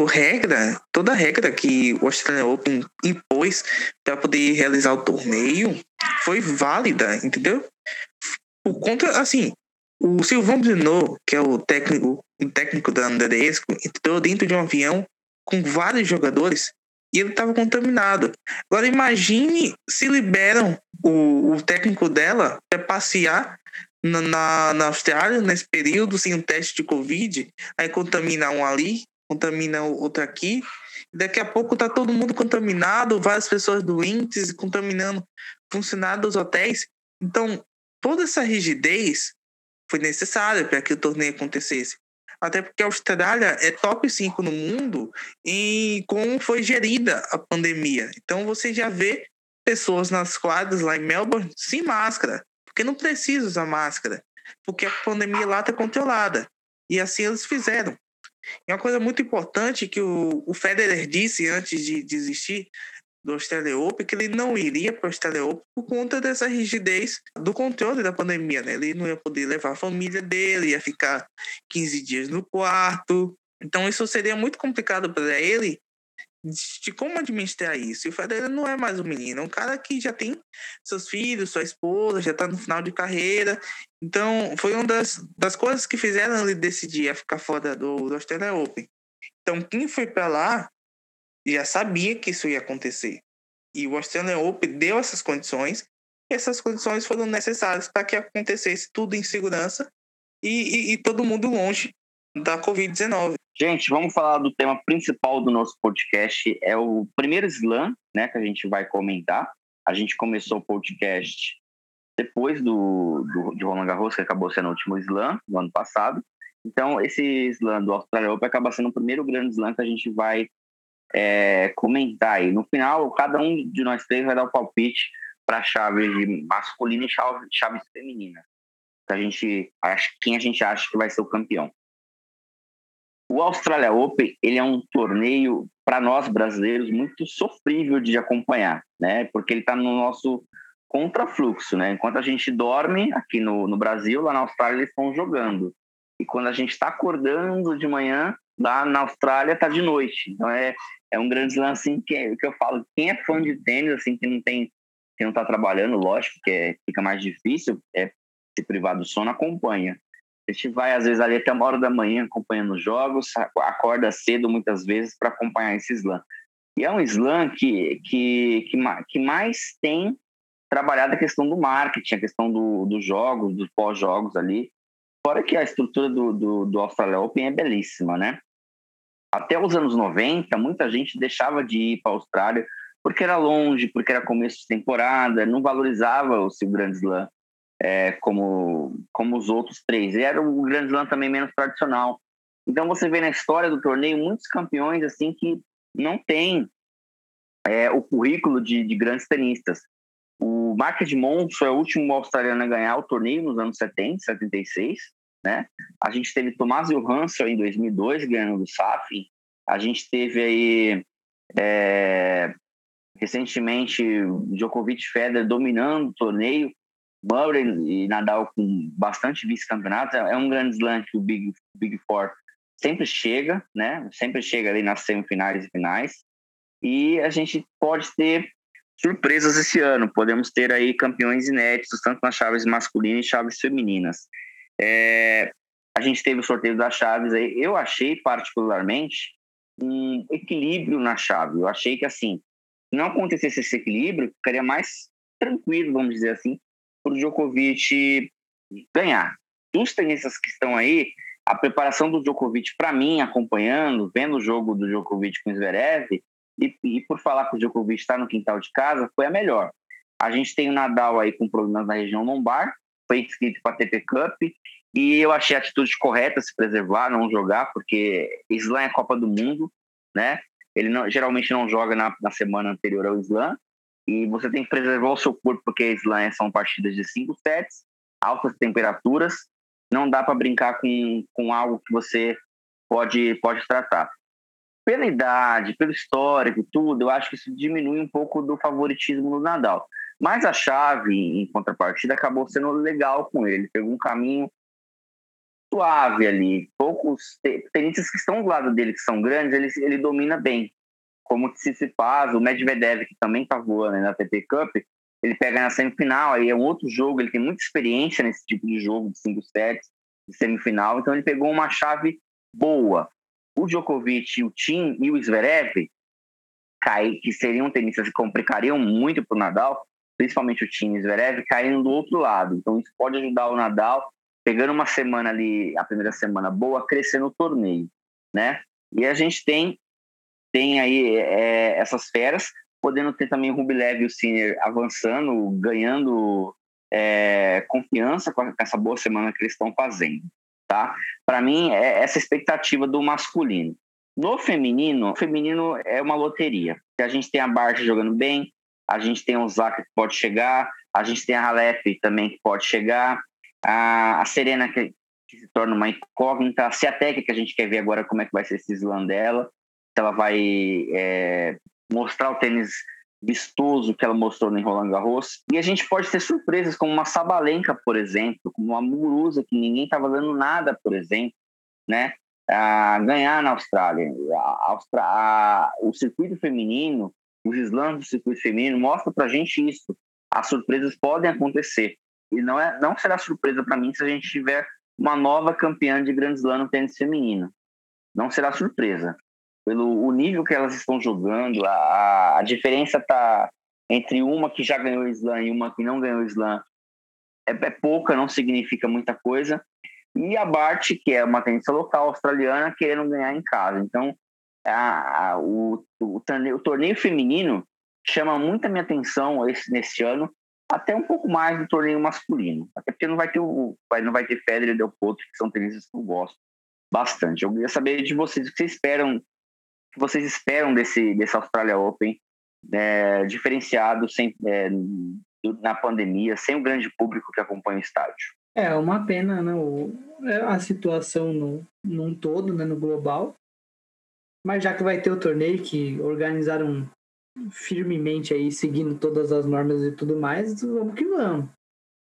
regra, toda regra que o Australian Open impôs para poder realizar o torneio foi válida, entendeu? Por conta, assim, o Silvão Bruno, que é o técnico, o técnico da Andresco, entrou dentro de um avião com vários jogadores e ele estava contaminado. Agora imagine se liberam o, o técnico dela para passear na, na, Austrália nesse período sem um teste de Covid, aí contamina um ali, contamina outro aqui, daqui a pouco tá todo mundo contaminado, várias pessoas doentes, contaminando funcionários dos hotéis. Então, toda essa rigidez foi necessária para que o torneio acontecesse até porque a Austrália é top 5 no mundo em como foi gerida a pandemia. Então você já vê pessoas nas quadras lá em Melbourne sem máscara, porque não precisa usar máscara, porque a pandemia lá está controlada. E assim eles fizeram. E uma coisa muito importante que o, o Federer disse antes de desistir do Australia Open que ele não iria para o Australia Open por conta dessa rigidez do controle da pandemia, né? Ele não ia poder levar a família dele, ia ficar 15 dias no quarto. Então isso seria muito complicado para ele de como administrar isso. E o Federer não é mais um menino, é um cara que já tem seus filhos, sua esposa, já está no final de carreira. Então, foi uma das, das coisas que fizeram ele decidir a ficar fora do, do Australia Open. Então, quem foi para lá já sabia que isso ia acontecer. E o Australian Open deu essas condições, e essas condições foram necessárias para que acontecesse tudo em segurança e, e, e todo mundo longe da Covid-19. Gente, vamos falar do tema principal do nosso podcast. É o primeiro slam, né, que a gente vai comentar. A gente começou o podcast depois do, do de Roland Garros, que acabou sendo o último slam do ano passado. Então, esse slam do Australia Open acaba sendo o primeiro grande slam que a gente vai é, comentar aí. No final, cada um de nós três vai dar o palpite para chave masculina e chave, chave feminina. A gente quem a gente acha que vai ser o campeão. O Australia Open ele é um torneio para nós brasileiros muito sofrível de acompanhar, né? Porque ele está no nosso contrafluxo, né? Enquanto a gente dorme aqui no, no Brasil, lá na Austrália eles estão jogando. E quando a gente está acordando de manhã, lá na Austrália está de noite. Então é, é um grande lance assim, que, é, que eu falo, quem é fã de tênis, assim, que não tem, que não tá trabalhando, lógico que é, fica mais difícil, é se privar do sono, acompanha. A gente vai, às vezes, ali até uma hora da manhã acompanhando os jogos, acorda cedo muitas vezes para acompanhar esse slam. E é um slam que, que, que, que mais tem trabalhado a questão do marketing, a questão do, dos jogos, dos pós-jogos ali. Fora que a estrutura do, do, do Australia Open é belíssima, né? até os anos 90, muita gente deixava de ir para a Austrália porque era longe, porque era começo de temporada, não valorizava o seu Grand Slam. É, como, como os outros três. E era o Grand Slam também menos tradicional. Então você vê na história do torneio muitos campeões assim que não têm é, o currículo de, de grandes tenistas. O Mark Edmond foi o último australiano a ganhar o torneio nos anos 70, 76. Né? A gente teve Tomás Johansson em 2002 ganhando do Safin. A gente teve aí é, recentemente Djokovic Federer dominando o torneio, Murray e Nadal com bastante vice-campeonato. É um grande slam que o Big, Big Four sempre chega, né? Sempre chega ali nas semifinais e finais. E a gente pode ter surpresas esse ano. Podemos ter aí campeões inéditos, tanto nas chaves masculinas e chaves femininas. É, a gente teve o sorteio das chaves aí. Eu achei, particularmente, um equilíbrio na chave. Eu achei que, assim, se não acontecesse esse equilíbrio, ficaria mais tranquilo, vamos dizer assim, para o Djokovic ganhar. Dos tenistas que estão aí, a preparação do Djokovic, para mim, acompanhando, vendo o jogo do Djokovic com o Zverev, e, e por falar que o Djokovic está no quintal de casa, foi a melhor. A gente tem o Nadal aí com problemas na região lombar, foi inscrito para a TP Cup, e eu achei a atitude correta se preservar, não jogar, porque Slam é Copa do Mundo, né? Ele não, geralmente não joga na, na semana anterior ao Slam, e você tem que preservar o seu corpo, porque Slam são partidas de cinco sets, altas temperaturas, não dá para brincar com, com algo que você pode, pode tratar pela idade, pelo histórico, tudo, eu acho que isso diminui um pouco do favoritismo do Nadal. Mas a chave, em contrapartida, acabou sendo legal com ele. Pegou um caminho suave ali. Poucos tenistas que estão do lado dele, que são grandes, ele, ele domina bem. Como Tsitsipas, o Medvedev, que também está voando na TP Cup, ele pega na semifinal, aí é um outro jogo, ele tem muita experiência nesse tipo de jogo, de cinco sets, de semifinal, então ele pegou uma chave boa o Djokovic, o Tim e o Zverev, que seriam tenistas que complicariam muito para o Nadal, principalmente o Tim e o Zverev, caindo do outro lado. Então isso pode ajudar o Nadal, pegando uma semana ali, a primeira semana boa, a crescer no torneio, né? E a gente tem, tem aí é, essas feras, podendo ter também o Rublev e o Sinner avançando, ganhando é, confiança com essa boa semana que eles estão fazendo tá? Para mim, é essa expectativa do masculino. No feminino, o feminino é uma loteria. A gente tem a Bart jogando bem, a gente tem o Zaka que pode chegar, a gente tem a Halep também que pode chegar, a, a Serena que, que, se torna uma incógnita, a Ciatec que a gente quer ver agora como é que vai ser esse slam dela, ela vai é, mostrar o tênis vistoso que ela mostrou no Roland Garros. E a gente pode ter surpresas como uma Sabalenka, por exemplo, como uma Muguruza, que ninguém estava dando nada, por exemplo, né? A ganhar na Austrália. A, Austra... a, o circuito feminino, os slams do circuito feminino mostram para a gente isso. As surpresas podem acontecer. E não, é, não será surpresa para mim se a gente tiver uma nova campeã de Grand Slam no tênis feminino. Não será surpresa pelo o nível que elas estão jogando, a, a diferença tá entre uma que já ganhou slam e uma que não ganhou slam é, é pouca, não significa muita coisa. E a Bart, que é uma tenista local australiana, querendo ganhar em casa. Então, a, a, o, o, torneio, o, torneio, feminino chama muita minha atenção esse, nesse ano, até um pouco mais do torneio masculino. Até porque não vai ter o não vai ter Federer e Del Potro, que são tenistas que eu gosto bastante. Eu queria saber de vocês o que vocês esperam que vocês esperam desse, desse Australia Open é, diferenciado sem, é, na pandemia, sem o grande público que acompanha o estádio? É uma pena, né? O, é, a situação no, num todo, né, no global. Mas já que vai ter o torneio que organizaram firmemente aí, seguindo todas as normas e tudo mais, vamos que vamos.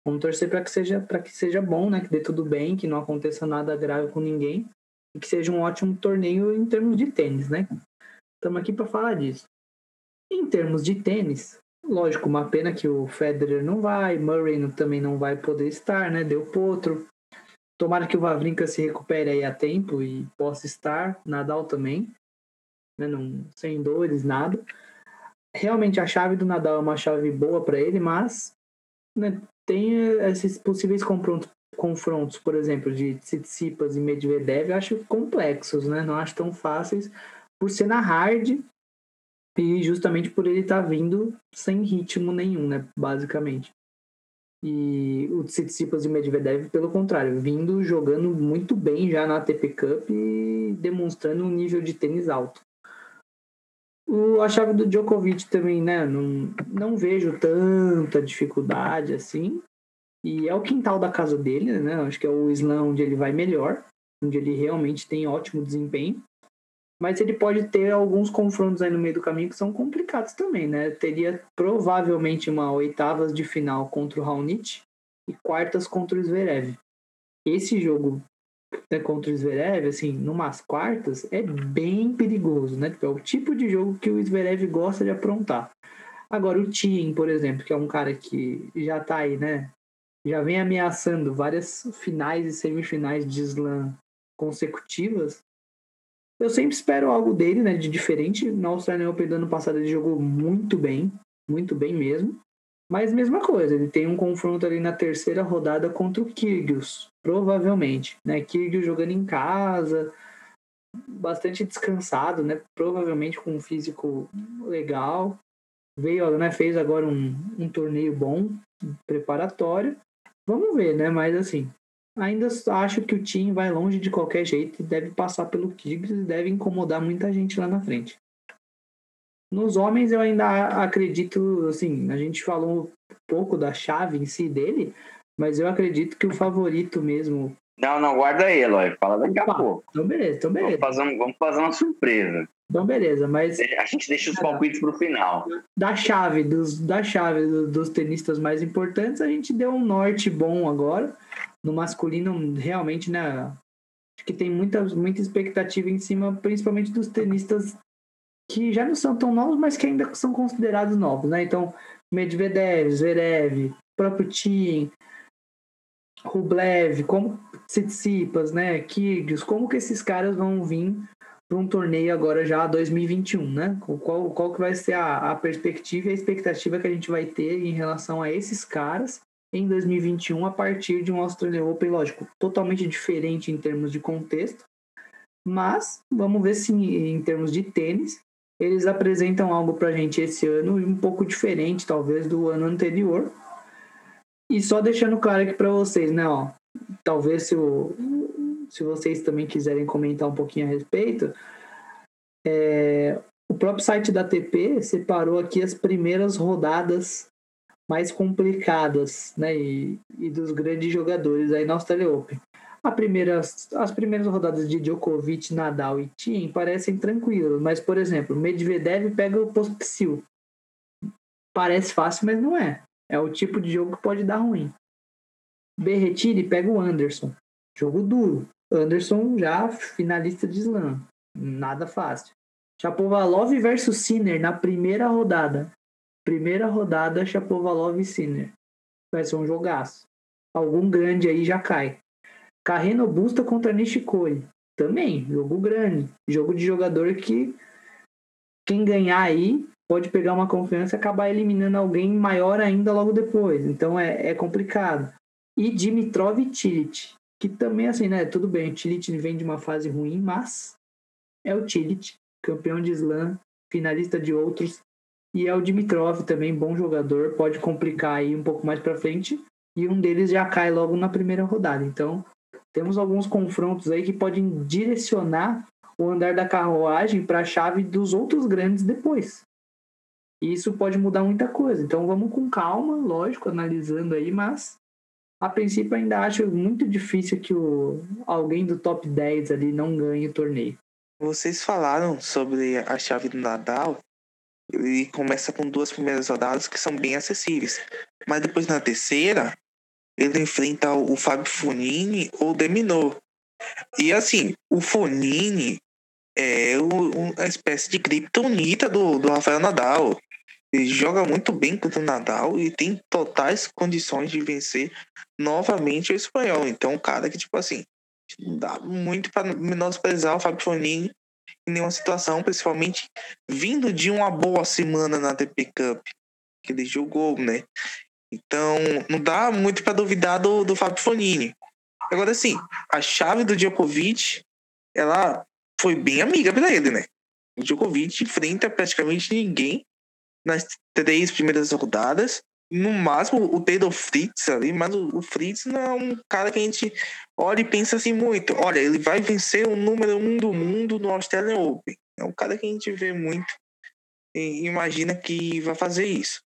Vamos torcer para que seja para que seja bom, né? Que dê tudo bem, que não aconteça nada grave com ninguém e que seja um ótimo torneio em termos de tênis, né? Estamos aqui para falar disso. Em termos de tênis, lógico, uma pena que o Federer não vai, Murray também não vai poder estar, né? Deu potro. Tomara que o Vavrinka se recupere aí a tempo e possa estar, Nadal também, né? Não, sem dores, nada. Realmente a chave do Nadal é uma chave boa para ele, mas né, tem esses possíveis confrontos, confrontos, por exemplo, de Tsitsipas e Medvedev, eu acho complexos, né? Não acho tão fáceis por ser na hard e justamente por ele estar tá vindo sem ritmo nenhum, né? Basicamente. E o Tsitsipas e Medvedev, pelo contrário, vindo jogando muito bem já na ATP Cup e demonstrando um nível de tênis alto. O, a chave do Djokovic também, né? Não, não vejo tanta dificuldade assim. E é o quintal da casa dele, né? Acho que é o slam onde ele vai melhor, onde ele realmente tem ótimo desempenho. Mas ele pode ter alguns confrontos aí no meio do caminho que são complicados também, né? Teria provavelmente uma oitavas de final contra o Raonic e quartas contra o Zverev. Esse jogo né, contra o Zverev, assim, numas quartas, é bem perigoso, né? É o tipo de jogo que o Zverev gosta de aprontar. Agora, o Thiem, por exemplo, que é um cara que já tá aí, né? Já vem ameaçando várias finais e semifinais de slam consecutivas, eu sempre espero algo dele, né, de diferente. Na Australian Open do ano passado ele jogou muito bem, muito bem mesmo. Mas mesma coisa, ele tem um confronto ali na terceira rodada contra o Kyrgios, provavelmente, né? Kyrgios jogando em casa, bastante descansado, né? Provavelmente com um físico legal. Veio, né? Fez agora um, um torneio bom, preparatório. Vamos ver, né? Mas assim, ainda acho que o time vai longe de qualquer jeito e deve passar pelo Tigres e deve incomodar muita gente lá na frente. Nos homens eu ainda acredito, assim, a gente falou um pouco da chave em si dele, mas eu acredito que o favorito mesmo. Não, não, guarda aí, Eloy. Fala daqui a pouco. Então beleza, então beleza. Vamos fazer, um, vamos fazer uma surpresa. Então beleza, mas. A gente deixa os palpites pro final. Da chave, dos, da chave dos tenistas mais importantes, a gente deu um norte bom agora no masculino, realmente, né? Acho que tem muita, muita expectativa em cima, principalmente dos tenistas que já não são tão novos, mas que ainda são considerados novos, né? Então, Medvedev, Zverev, próprio Tim, Rublev, como Tsitsipas, né? Kyrgios, como que esses caras vão vir para um torneio agora já 2021, né? Qual, qual que vai ser a, a perspectiva e a expectativa que a gente vai ter em relação a esses caras em 2021 a partir de um Australian Open, lógico, totalmente diferente em termos de contexto, mas vamos ver se em termos de tênis eles apresentam algo para a gente esse ano um pouco diferente, talvez, do ano anterior. E só deixando claro aqui para vocês, né, ó, talvez se, o, se vocês também quiserem comentar um pouquinho a respeito, é, o próprio site da TP separou aqui as primeiras rodadas mais complicadas, né, e, e dos grandes jogadores aí na Australia Open. A primeira, as primeiras rodadas de Djokovic, Nadal e Thiem parecem tranquilas, mas, por exemplo, Medvedev pega o Pospisil. Parece fácil, mas não é. É o tipo de jogo que pode dar ruim. Berretini pega o Anderson. Jogo duro. Anderson já finalista de slam. Nada fácil. Chapovalov versus Sinner na primeira rodada. Primeira rodada, Chapovalov e Sinner. Vai ser um jogaço. Algum grande aí já cai. Carreno Busta contra Nishikori. Também, jogo grande. Jogo de jogador que quem ganhar aí pode pegar uma confiança e acabar eliminando alguém maior ainda logo depois. Então é, é complicado. E Dimitrov e Tilit. Que também, assim, né? Tudo bem, o Tilit vem de uma fase ruim, mas é o Tilit, campeão de slam, finalista de outros. E é o Dimitrov também, bom jogador, pode complicar aí um pouco mais para frente. E um deles já cai logo na primeira rodada. Então, temos alguns confrontos aí que podem direcionar o andar da carruagem para a chave dos outros grandes depois. E isso pode mudar muita coisa. Então, vamos com calma, lógico, analisando aí, mas a princípio ainda acho muito difícil que o, alguém do top 10 ali não ganhe o torneio. Vocês falaram sobre a chave do Nadal ele começa com duas primeiras rodadas que são bem acessíveis. Mas depois na terceira, ele enfrenta o Fábio Fonini ou o Deminor. E assim, o Fonini é uma espécie de criptonita do, do Rafael Nadal. Joga muito bem contra o Nadal e tem totais condições de vencer novamente o espanhol. Então, um cara que, tipo assim, dá muito para menosprezar o Fábio Fonini em nenhuma situação, principalmente vindo de uma boa semana na TP Cup, que ele jogou, né? Então, não dá muito para duvidar do, do Fábio Fonini. Agora, sim, a chave do Djokovic, ela foi bem amiga para ele, né? O Djokovic enfrenta praticamente ninguém nas três primeiras rodadas no máximo o Taylor Fritz ali, mas o, Fritz não é um cara que a gente olha e pensa assim muito. Olha, ele vai vencer o número um do mundo no Australian Open. É um cara que a gente vê muito e imagina que vai fazer isso.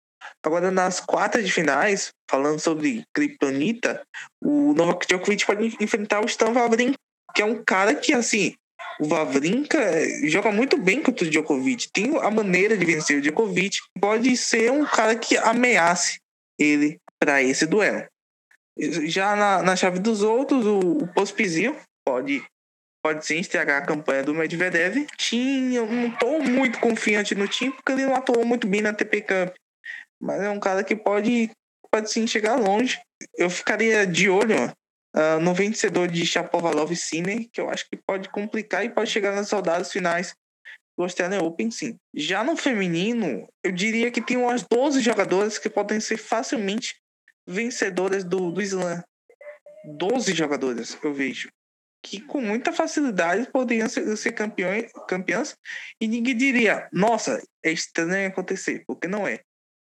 Agora, nas quartas de finais, falando sobre Kryptonita, o Novak Djokovic pode enfrentar o Stan Wawrinka, que é um cara que, assim, o Wawrinka joga muito bem contra o Djokovic. Tem a maneira de vencer o Djokovic. Pode ser um cara que ameace ele para esse duelo. Já na, na chave dos outros, o, o pode pode sim estragar a campanha do Medvedev. Tinha, não estou muito confiante no time porque ele não atuou muito bem na TP Cup. Mas é um cara que pode, pode sim chegar longe. Eu ficaria de olho uh, no vencedor de Chapovalov Sinner, que eu acho que pode complicar e pode chegar nas rodadas finais do Australian Open, sim. Já no feminino, eu diria que tem umas 12 jogadoras que podem ser facilmente vencedoras do, do Slam. 12 jogadoras, eu vejo. Que com muita facilidade poderiam ser, ser campeões, campeãs e ninguém diria, nossa, é estranho acontecer, porque não é.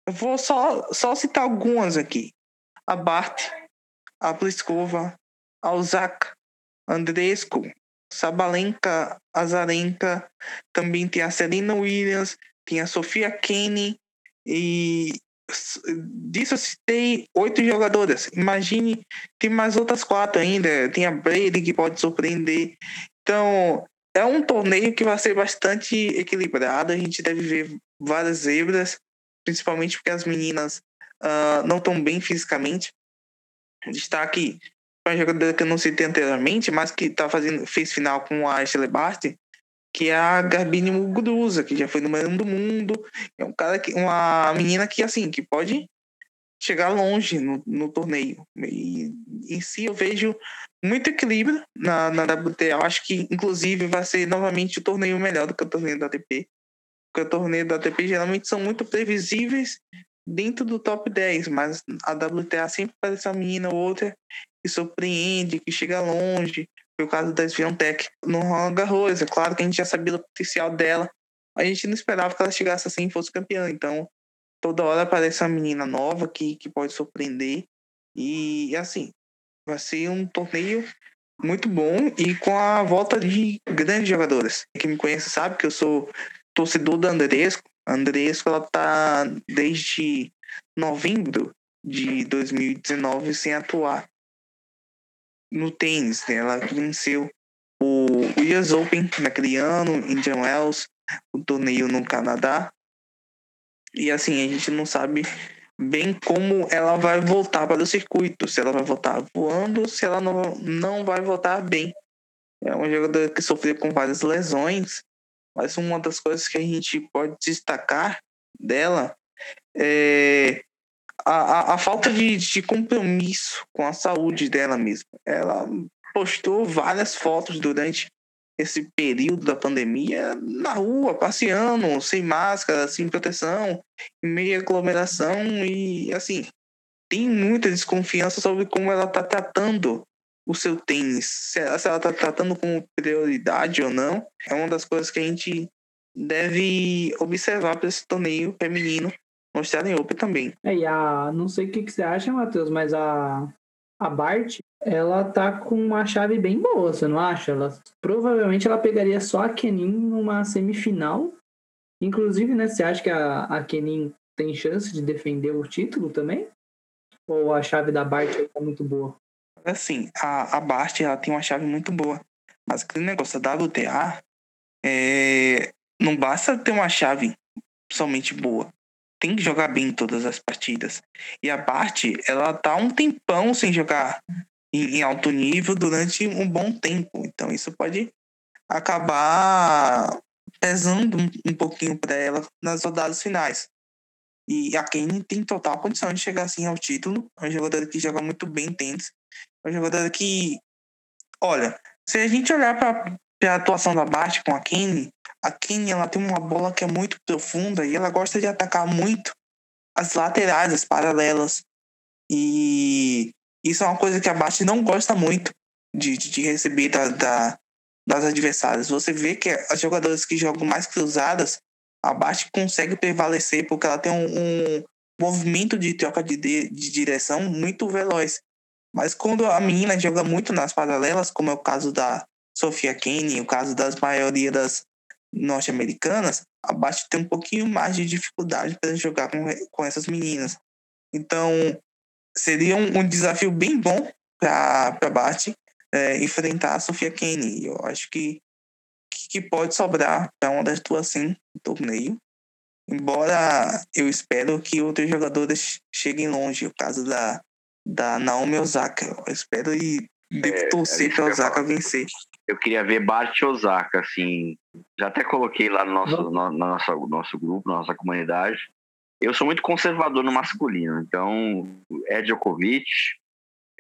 Eu vou só, só citar algumas aqui. A Bart, a Pliskova, Alzak, Andrescu, Sabalenka, Azarenka, também tem a Serena Williams, tem a Sofia Kenny e disso citei oito jogadoras. Imagine, tem mais outras quatro ainda. Tem a Brady que pode surpreender. Então, é um torneio que vai ser bastante equilibrado. A gente deve ver várias zebras, principalmente porque as meninas uh, não estão bem fisicamente. Destaque uma jogadora que eu não citei anteriormente, mas que tá fazendo, fez final com a Ashley Bart, que é a Garbine Muguruza, que já foi número um do mundo. É um cara que, uma menina que assim, que pode chegar longe no, no torneio. E em si eu vejo muito equilíbrio na, na WTA. Eu acho que, inclusive, vai ser novamente o torneio melhor do que o torneio da ATP. Porque o torneio da ATP geralmente são muito previsíveis dentro do top 10, mas a WTA sempre parece uma menina ou outra que surpreende, que chega longe. Foi o caso da Sviontech no Roland Garros. É claro que a gente já sabia do potencial dela, a gente não esperava que ela chegasse assim e fosse campeã. Então, toda hora aparece uma menina nova que, que pode surpreender. E, assim, vai ser um torneio muito bom e com a volta de grandes jogadoras. Quem me conhece sabe que eu sou torcedor da Andresco. Andresco, ela tá desde novembro de 2019 sem atuar no tênis. Né? Ela venceu o US Open naquele ano, Indian Wells, o torneio no Canadá. E assim, a gente não sabe bem como ela vai voltar para o circuito, se ela vai voltar voando, se ela não, não vai voltar bem. É uma jogadora que sofreu com várias lesões, mas uma das coisas que a gente pode destacar dela é a, a, a falta de, de compromisso com a saúde dela mesma. Ela postou várias fotos durante esse período da pandemia na rua, passeando, sem máscara, sem proteção, em meio à aglomeração e assim, tem muita desconfiança sobre como ela está tratando o seu tênis, se ela está tratando como prioridade ou não, é uma das coisas que a gente deve observar para esse torneio feminino no em Open também. É, e a, não sei o que, que você acha, Matheus, mas a, a Bart, ela tá com uma chave bem boa, você não acha? Ela, provavelmente ela pegaria só a Kenin numa semifinal. Inclusive, né, você acha que a, a Kenin tem chance de defender o título também? Ou a chave da Bart tá muito boa? Assim, a, a Bart ela tem uma chave muito boa. Mas aquele negócio da WTA, é, não basta ter uma chave somente boa tem que jogar bem todas as partidas. E a Bart, ela tá um tempão sem jogar em, em alto nível durante um bom tempo. Então isso pode acabar pesando um, um pouquinho para ela nas rodadas finais. E a Kane tem total condição de chegar assim ao título. É uma jogadora que joga muito bem tênis. Uma jogadora que, olha, se a gente olhar para a atuação da Bart com a Kane, a Kenya ela tem uma bola que é muito profunda e ela gosta de atacar muito as laterais, as paralelas. E isso é uma coisa que a Bart não gosta muito de, de, receber da, da, das adversárias. Você vê que as jogadoras que jogam mais cruzadas, a Bart consegue prevalecer porque ela tem um, um, movimento de troca de, de, de direção muito veloz. Mas quando a menina joga muito nas paralelas, como é o caso da Sofia Kenny, o caso das maioria das norte-americanas, a Bate tem um pouquinho mais de dificuldade para jogar com, com essas meninas. Então, seria um, um desafio bem bom para a Bate é, enfrentar a Sofia Kenny. Eu acho que, que pode sobrar para uma das duas sim no torneio. Embora eu espero que outros jogadores cheguem longe, o caso da, da Naomi Osaka. Eu espero e devo é, torcer para Osaka vencer. Eu queria ver Bart Osaka, assim. Já até coloquei lá no nosso, no, no nosso, nosso grupo, na nossa comunidade. Eu sou muito conservador no masculino, então é Djokovic,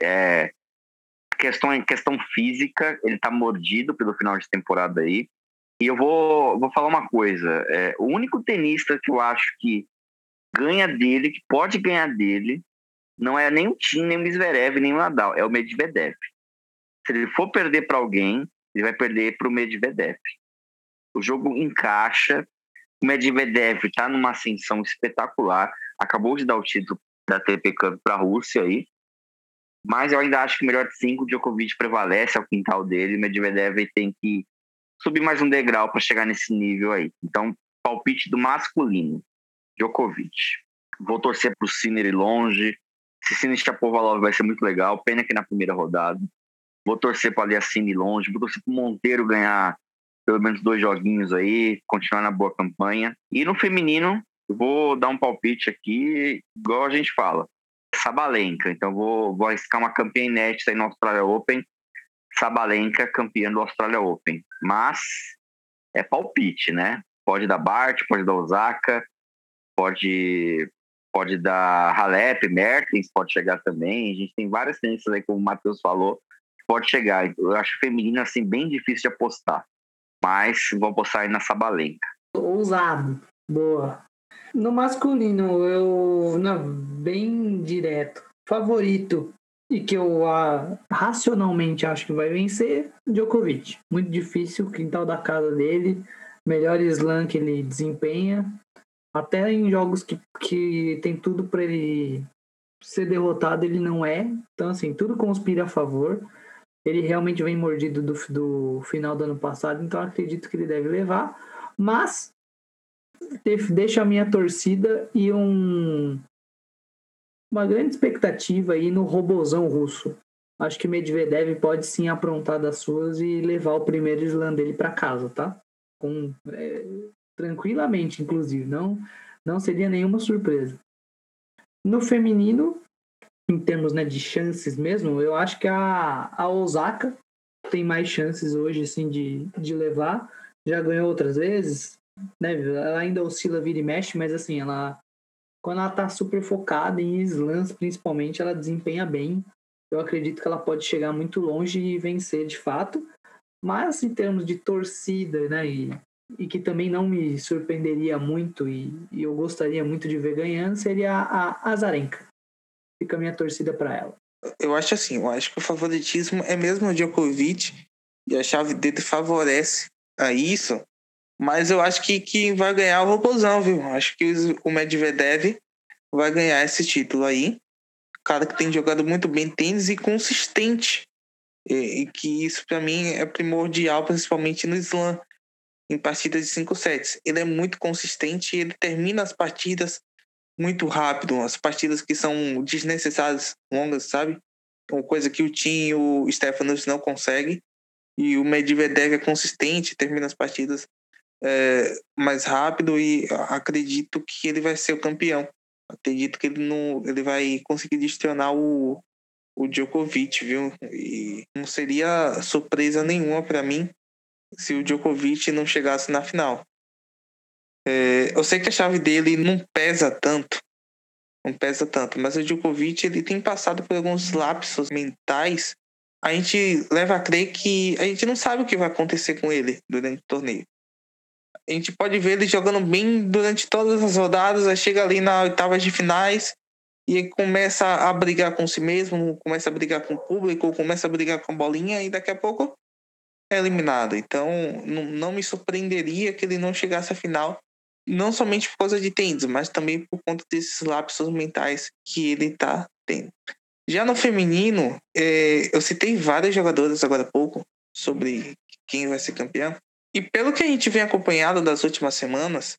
é questão questão física, ele tá mordido pelo final de temporada aí. E eu vou, vou falar uma coisa: é, o único tenista que eu acho que ganha dele, que pode ganhar dele, não é nem o Tim, nem o Zverev, nem o Nadal, é o Medvedev. Se ele for perder para alguém, ele vai perder para o Medvedev. O jogo encaixa, o Medvedev está numa ascensão espetacular, acabou de dar o título da TP Cup para a Rússia aí, mas eu ainda acho que o melhor de cinco, Djokovic prevalece ao quintal dele, o Medvedev tem que subir mais um degrau para chegar nesse nível aí. Então, palpite do masculino, Djokovic. Vou torcer para o Sinner longe. Se Sinner Chapovalov vai ser muito legal. Pena que na primeira rodada. Vou torcer para Aliassine ir longe. Vou torcer para o Monteiro ganhar pelo menos dois joguinhos aí, continuar na boa campanha. E no feminino, eu vou dar um palpite aqui, igual a gente fala. Sabalenka. Então vou, vou arriscar uma campeã inédita aí no Australia Open Sabalenka campeã do Australia Open. Mas é palpite, né? Pode dar Bart, pode dar Osaka, pode, pode dar Halep, Mertens, pode chegar também. A gente tem várias tendências aí, como o Matheus falou, pode chegar. Eu acho feminina assim bem difícil de apostar. Mas vou apostar aí na Sabalenka. Ousado. Boa. No masculino, eu. Não, bem direto. Favorito e que eu ah, racionalmente acho que vai vencer, Djokovic. Muito difícil, quintal da casa dele, melhor slam que ele desempenha, até em jogos que, que tem tudo para ele ser derrotado, ele não é. Então, assim, tudo conspira a favor. Ele realmente vem mordido do, do final do ano passado, então acredito que ele deve levar. Mas deixa a minha torcida e um uma grande expectativa aí no robozão russo. Acho que Medvedev pode sim aprontar das suas e levar o primeiro slam dele para casa, tá? Com, é, tranquilamente, inclusive. Não, não seria nenhuma surpresa. No feminino, em termos né, de chances mesmo, eu acho que a, a Osaka tem mais chances hoje assim, de, de levar. Já ganhou outras vezes, né? Ela ainda oscila, vira e mexe, mas assim, ela quando ela está super focada em slams, principalmente, ela desempenha bem. Eu acredito que ela pode chegar muito longe e vencer de fato. Mas em termos de torcida, né, e, e que também não me surpreenderia muito e, e eu gostaria muito de ver ganhando, seria a, Azarenka. Fica a minha torcida para ela. Eu acho assim, eu acho que o favoritismo é mesmo o Djokovic e a chave dele favorece a isso, mas eu acho que, que vai ganhar o Robozão, viu? Acho que o Medvedev vai ganhar esse título aí. Cara que tem jogado muito bem tênis e consistente. E, e que isso para mim é primordial, principalmente no slam, em partidas de 5 sets. Ele é muito consistente e ele termina as partidas muito rápido. As partidas que são desnecessárias, longas, sabe? Uma coisa que o Tim e o Stefanos não conseguem. E o Medvedev é consistente, termina as partidas é, mais rápido e acredito que ele vai ser o campeão. Acredito que ele não, ele vai conseguir destronar o, o Djokovic, viu? E não seria surpresa nenhuma para mim se o Djokovic não chegasse na final. É, eu sei que a chave dele não pesa tanto, não pesa tanto, mas o Djokovic ele tem passado por alguns lapsos mentais. A gente leva a crer que a gente não sabe o que vai acontecer com ele durante o torneio a gente pode ver ele jogando bem durante todas as rodadas, aí chega ali na oitava de finais e começa a brigar com si mesmo, começa a brigar com o público, começa a brigar com a bolinha e daqui a pouco é eliminado. Então não, não me surpreenderia que ele não chegasse à final não somente por causa de tênis, mas também por conta desses lapsos mentais que ele tá tendo. Já no feminino, é, eu citei várias jogadoras agora há pouco sobre quem vai ser campeão. E pelo que a gente vem acompanhado das últimas semanas,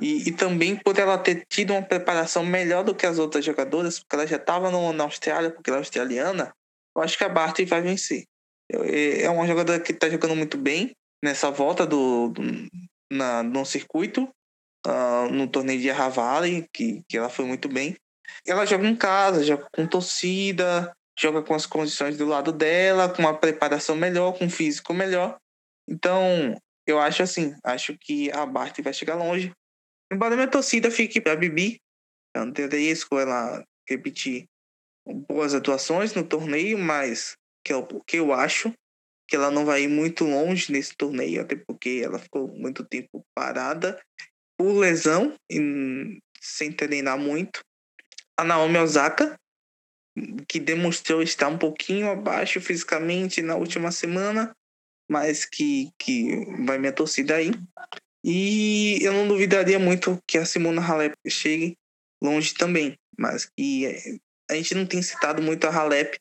e, e, também por ela ter tido uma preparação melhor do que as outras jogadoras, porque ela já estava na Austrália, porque ela é australiana, eu acho que a Barty vai vencer. É, uma jogadora que está jogando muito bem nessa volta do, do na, no circuito, uh, no torneio de Arravale, que, que ela foi muito bem. Ela joga em casa, joga com torcida, joga com as condições do lado dela, com uma preparação melhor, com um físico melhor. Então, eu acho assim, acho que a Bart vai chegar longe. Embora minha torcida fique para Bibi, eu não teria risco ela repetir boas atuações no torneio, mas que eu, que eu acho que ela não vai ir muito longe nesse torneio, até porque ela ficou muito tempo parada por lesão e sem treinar muito. A Naomi Osaka, que demonstrou estar um pouquinho abaixo fisicamente na última semana, mas que, que vai minha torcida aí. E eu não duvidaria muito que a Simona Halep chegue longe também, mas que a gente não tem citado muito a Halep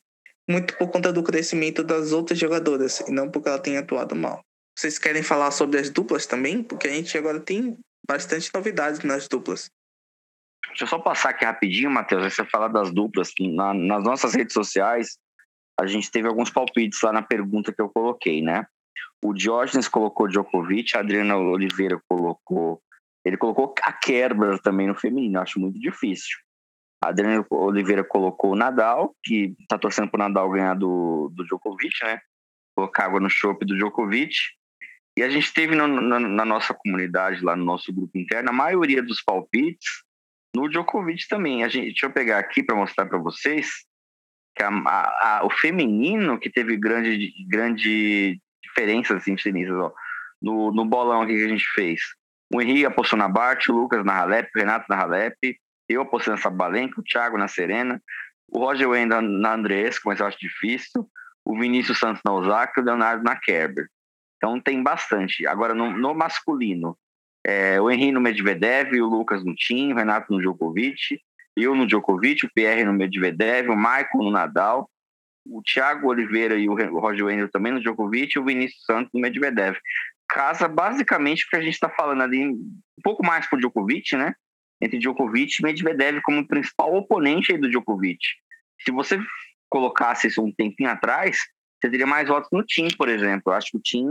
muito por conta do crescimento das outras jogadoras e não porque ela tenha atuado mal. Vocês querem falar sobre as duplas também? Porque a gente agora tem bastante novidades nas duplas. Deixa eu só passar aqui rapidinho, Matheus, você falar das duplas. Na, nas nossas redes sociais, a gente teve alguns palpites lá na pergunta que eu coloquei, né? O Diógenes colocou Djokovic, a Adriana Oliveira colocou. Ele colocou a Kerber também no feminino, acho muito difícil. A Adriana Oliveira colocou o Nadal, que tá torcendo pro Nadal ganhar do, do Djokovic, né? Colocar água no chope do Djokovic. E a gente teve no, na, na, nossa comunidade, lá no nosso grupo interno, a maioria dos palpites no Djokovic também. A gente, deixa eu pegar aqui para mostrar para vocês que a, a, a, o feminino que teve grande, grande diferença assim, de ó. No, no bolão que a gente fez. O Henrique apostou na Bart, o Lucas na Halep, o Renato na Halep, eu apostei na Sabalenka, o Thiago na Serena, o Roger Wenda na Andresco, mas eu acho difícil, o Vinícius Santos na Osaka e o Leonardo na Kerber. Então tem bastante. Agora, no, no masculino, é, o Henrique no Medvedev, o Lucas no Tim, o Renato no Djokovic, eu no Djokovic, o Pierre no Medvedev, o Michael no Nadal, o Thiago Oliveira e o Roger Wendel também no Djokovic e o Vinícius Santos no Medvedev. Casa basicamente o que a gente está falando ali, um pouco mais para o Djokovic, né? Entre Djokovic e Medvedev como principal oponente do Djokovic. Se você colocasse isso um tempinho atrás, você teria mais votos no Tim, por exemplo. Eu acho que o Tim,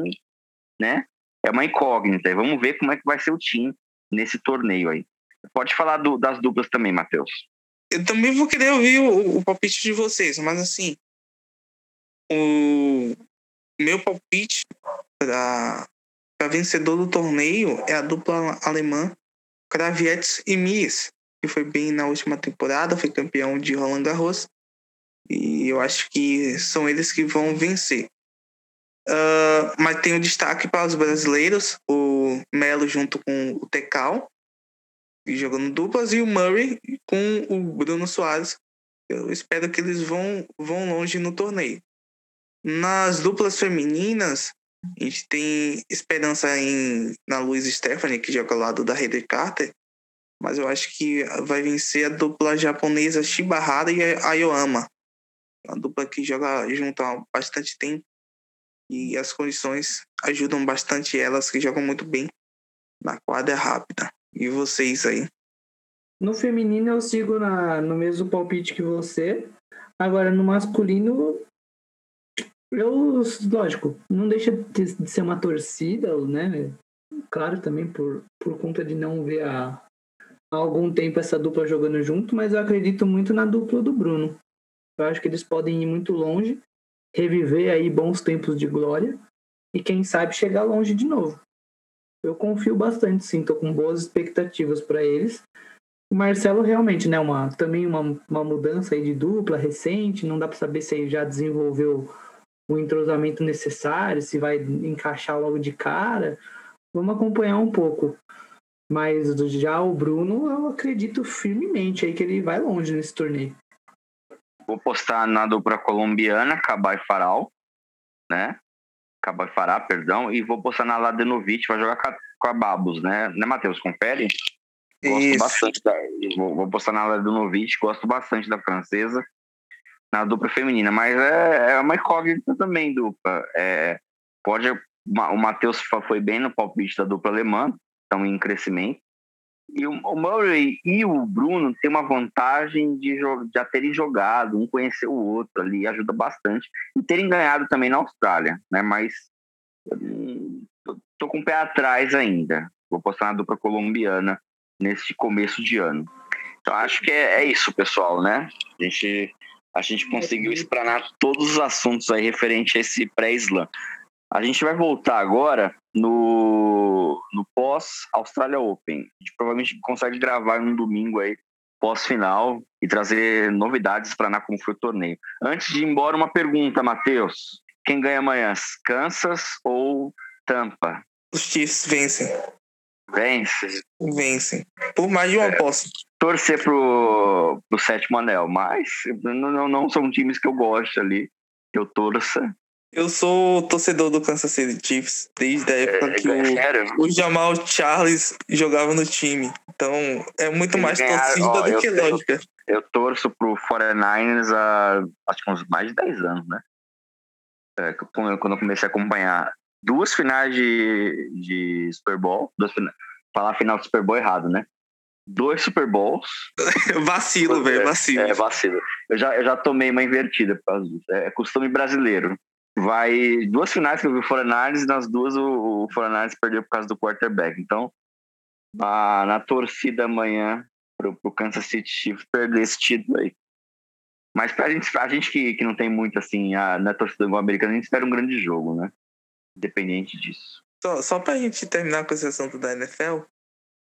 né, é uma incógnita. Vamos ver como é que vai ser o Tim nesse torneio aí. Pode falar do, das duplas também, Matheus. Eu também vou querer ouvir o, o palpite de vocês, mas assim, o meu palpite para vencedor do torneio é a dupla alemã Kravietz e Mies, que foi bem na última temporada, foi campeão de Roland Garros. E eu acho que são eles que vão vencer. Uh, mas tem o um destaque para os brasileiros, o Melo junto com o Tecal, jogando duplas, e o Murray com o Bruno Soares. Eu espero que eles vão, vão longe no torneio. Nas duplas femininas, a gente tem esperança em na Luiz Stephanie, que joga ao lado da Heather Carter, mas eu acho que vai vencer a dupla japonesa Shibahara e a. Uma dupla que joga junto há bastante tempo e as condições ajudam bastante elas, que jogam muito bem na quadra rápida. E vocês aí? No feminino eu sigo na, no mesmo palpite que você. Agora no masculino eu, lógico, não deixa de ser uma torcida, né? Claro, também por, por conta de não ver há, algum tempo essa dupla jogando junto, mas eu acredito muito na dupla do Bruno. Eu acho que eles podem ir muito longe, reviver aí bons tempos de glória e quem sabe chegar longe de novo. Eu confio bastante, sim, tô com boas expectativas para eles. O Marcelo realmente, né, uma também uma, uma mudança aí de dupla recente, não dá para saber se ele já desenvolveu o entrosamento necessário, se vai encaixar logo de cara. Vamos acompanhar um pouco. Mas já o Bruno, eu acredito firmemente aí que ele vai longe nesse torneio. Vou postar na dupla colombiana, Cabal Faral, né? Cabal Fará, perdão, e vou postar na Ladenovic, vai jogar com a Babos, né? Né, Matheus? Confere? Gosto Isso. bastante da. Vou, vou postar na Novich, gosto bastante da francesa na dupla feminina, mas é, é uma incógnita também, dupla. É, pode. O Matheus foi bem no palpite da dupla alemã, estão em crescimento. E o, o Murray e o Bruno têm uma vantagem de já terem jogado, um conhecer o outro ali, ajuda bastante. E terem ganhado também na Austrália, né? Mas tô com o pé atrás ainda. Vou postar na dupla colombiana nesse começo de ano. Então acho que é, é isso, pessoal, né? A gente, a gente conseguiu explanar todos os assuntos aí referente a esse pré-slam. A gente vai voltar agora no, no pós-Australia Open. A gente provavelmente consegue gravar um domingo aí, pós-final, e trazer novidades para na como foi o torneio. Antes de ir embora, uma pergunta, Matheus. Quem ganha amanhã, Kansas ou Tampa? Os Chiefs vencem. Vence? Vencem. Por mais de uma É. posse. Torcer pro, pro sétimo anel, mas não, não, são times que eu gosto ali. Que eu torça. Eu sou torcedor do Kansas City Chiefs desde a época É, que o, o Jamal Charles jogava no time. Então é muito Eles mais ganharam, torcida ó, do que lógica. Eu torço pro 49ers há acho que uns mais de 10 anos, né? É, quando eu comecei a acompanhar duas finais de, de Super Bowl, duas falar final de Super Bowl errado, né? Dois Super Bowls. Vacilo, velho, vacilo. É, vacilo. Eu já, eu já tomei uma invertida por causa disso. É costume brasileiro. Vai duas finais que eu vi o 49ers e nas duas o, o 49ers perdeu por causa do quarterback. Então, na, na torcida amanhã pro, pro Kansas City Chiefs perder esse título aí. Mas pra gente, pra gente que, que não tem muito assim, a, na torcida igual americana, a gente espera um grande jogo, né? Independente disso. Só, só pra gente terminar com esse assunto da NFL,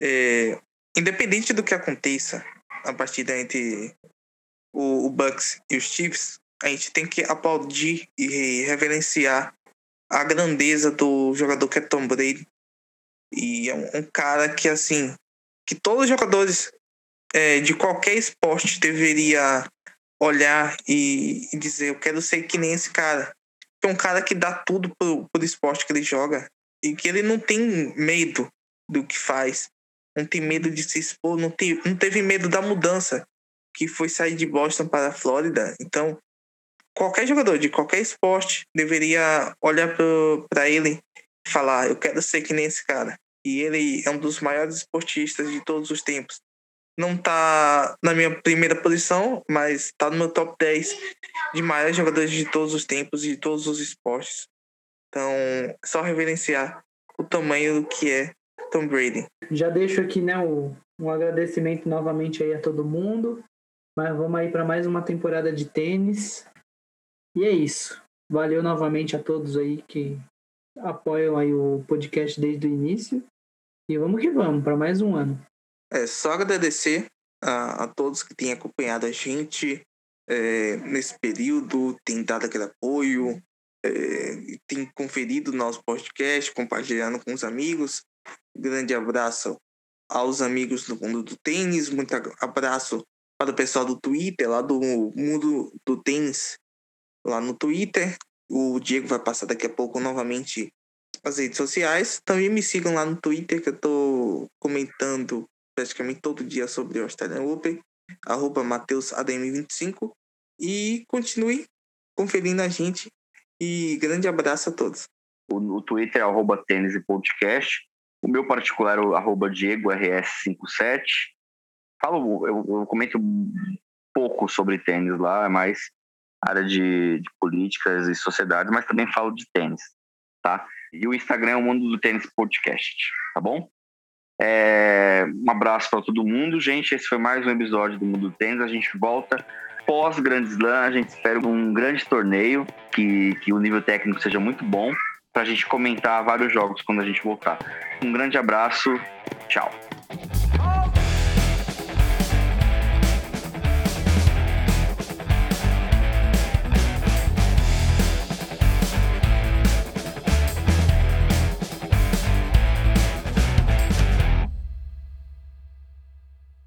é, independente do que aconteça a partida entre o, o Bucks e os Chiefs, a gente tem que aplaudir e reverenciar a grandeza do jogador que é Tom Brady. E é um, um cara que, assim, que todos os jogadores é, de qualquer esporte deveria olhar e, e dizer, eu quero ser que nem esse cara. Que é um cara que dá tudo pro, pro esporte que ele joga e que ele não tem medo do que faz, não tem medo de se expor, não, tem, não teve medo da mudança que foi sair de Boston para a Flórida. Então, qualquer jogador de qualquer esporte deveria olhar para ele e falar: Eu quero ser que nem esse cara. E ele é um dos maiores esportistas de todos os tempos. Não tá na minha primeira posição, mas tá no meu top 10 de maiores jogadores de todos os tempos e de todos os esportes. Então, só reverenciar o tamanho do que é Tom Brady. Já deixo aqui, né, o, um agradecimento novamente aí a todo mundo. Mas vamos aí para mais uma temporada de tênis. E é isso. Valeu novamente a todos aí que apoiam aí o podcast desde o início. E vamos que vamos para mais um ano. É só agradecer a, a todos que têm acompanhado a gente é, nesse período, tem dado aquele apoio, é, tem conferido nosso podcast, compartilhando com os amigos. Grande abraço aos amigos do mundo do tênis, muito abraço para o pessoal do Twitter, lá do mundo do tênis, lá no Twitter. O Diego vai passar daqui a pouco novamente as redes sociais. Também me sigam lá no Twitter, que eu tô comentando praticamente todo dia sobre o Australian Open, arroba MatheusADM25. E continue conferindo a gente. E grande abraço a todos. O, o Twitter é arroba tênis e podcast. O meu particular é o arroba DiegoRS57. Falo, eu, eu comento pouco sobre tênis lá, é mais área de, de políticas e sociedade, mas também falo de tênis, tá? E o Instagram é o Mundo do Tênis Podcast, tá bom? É, um abraço para todo mundo, gente. Esse foi mais um episódio do Mundo do Tênis. A gente volta pós Grand Slam. A gente espera um grande torneio, que, que o nível técnico seja muito bom, para a gente comentar vários jogos quando a gente voltar. Um grande abraço, tchau.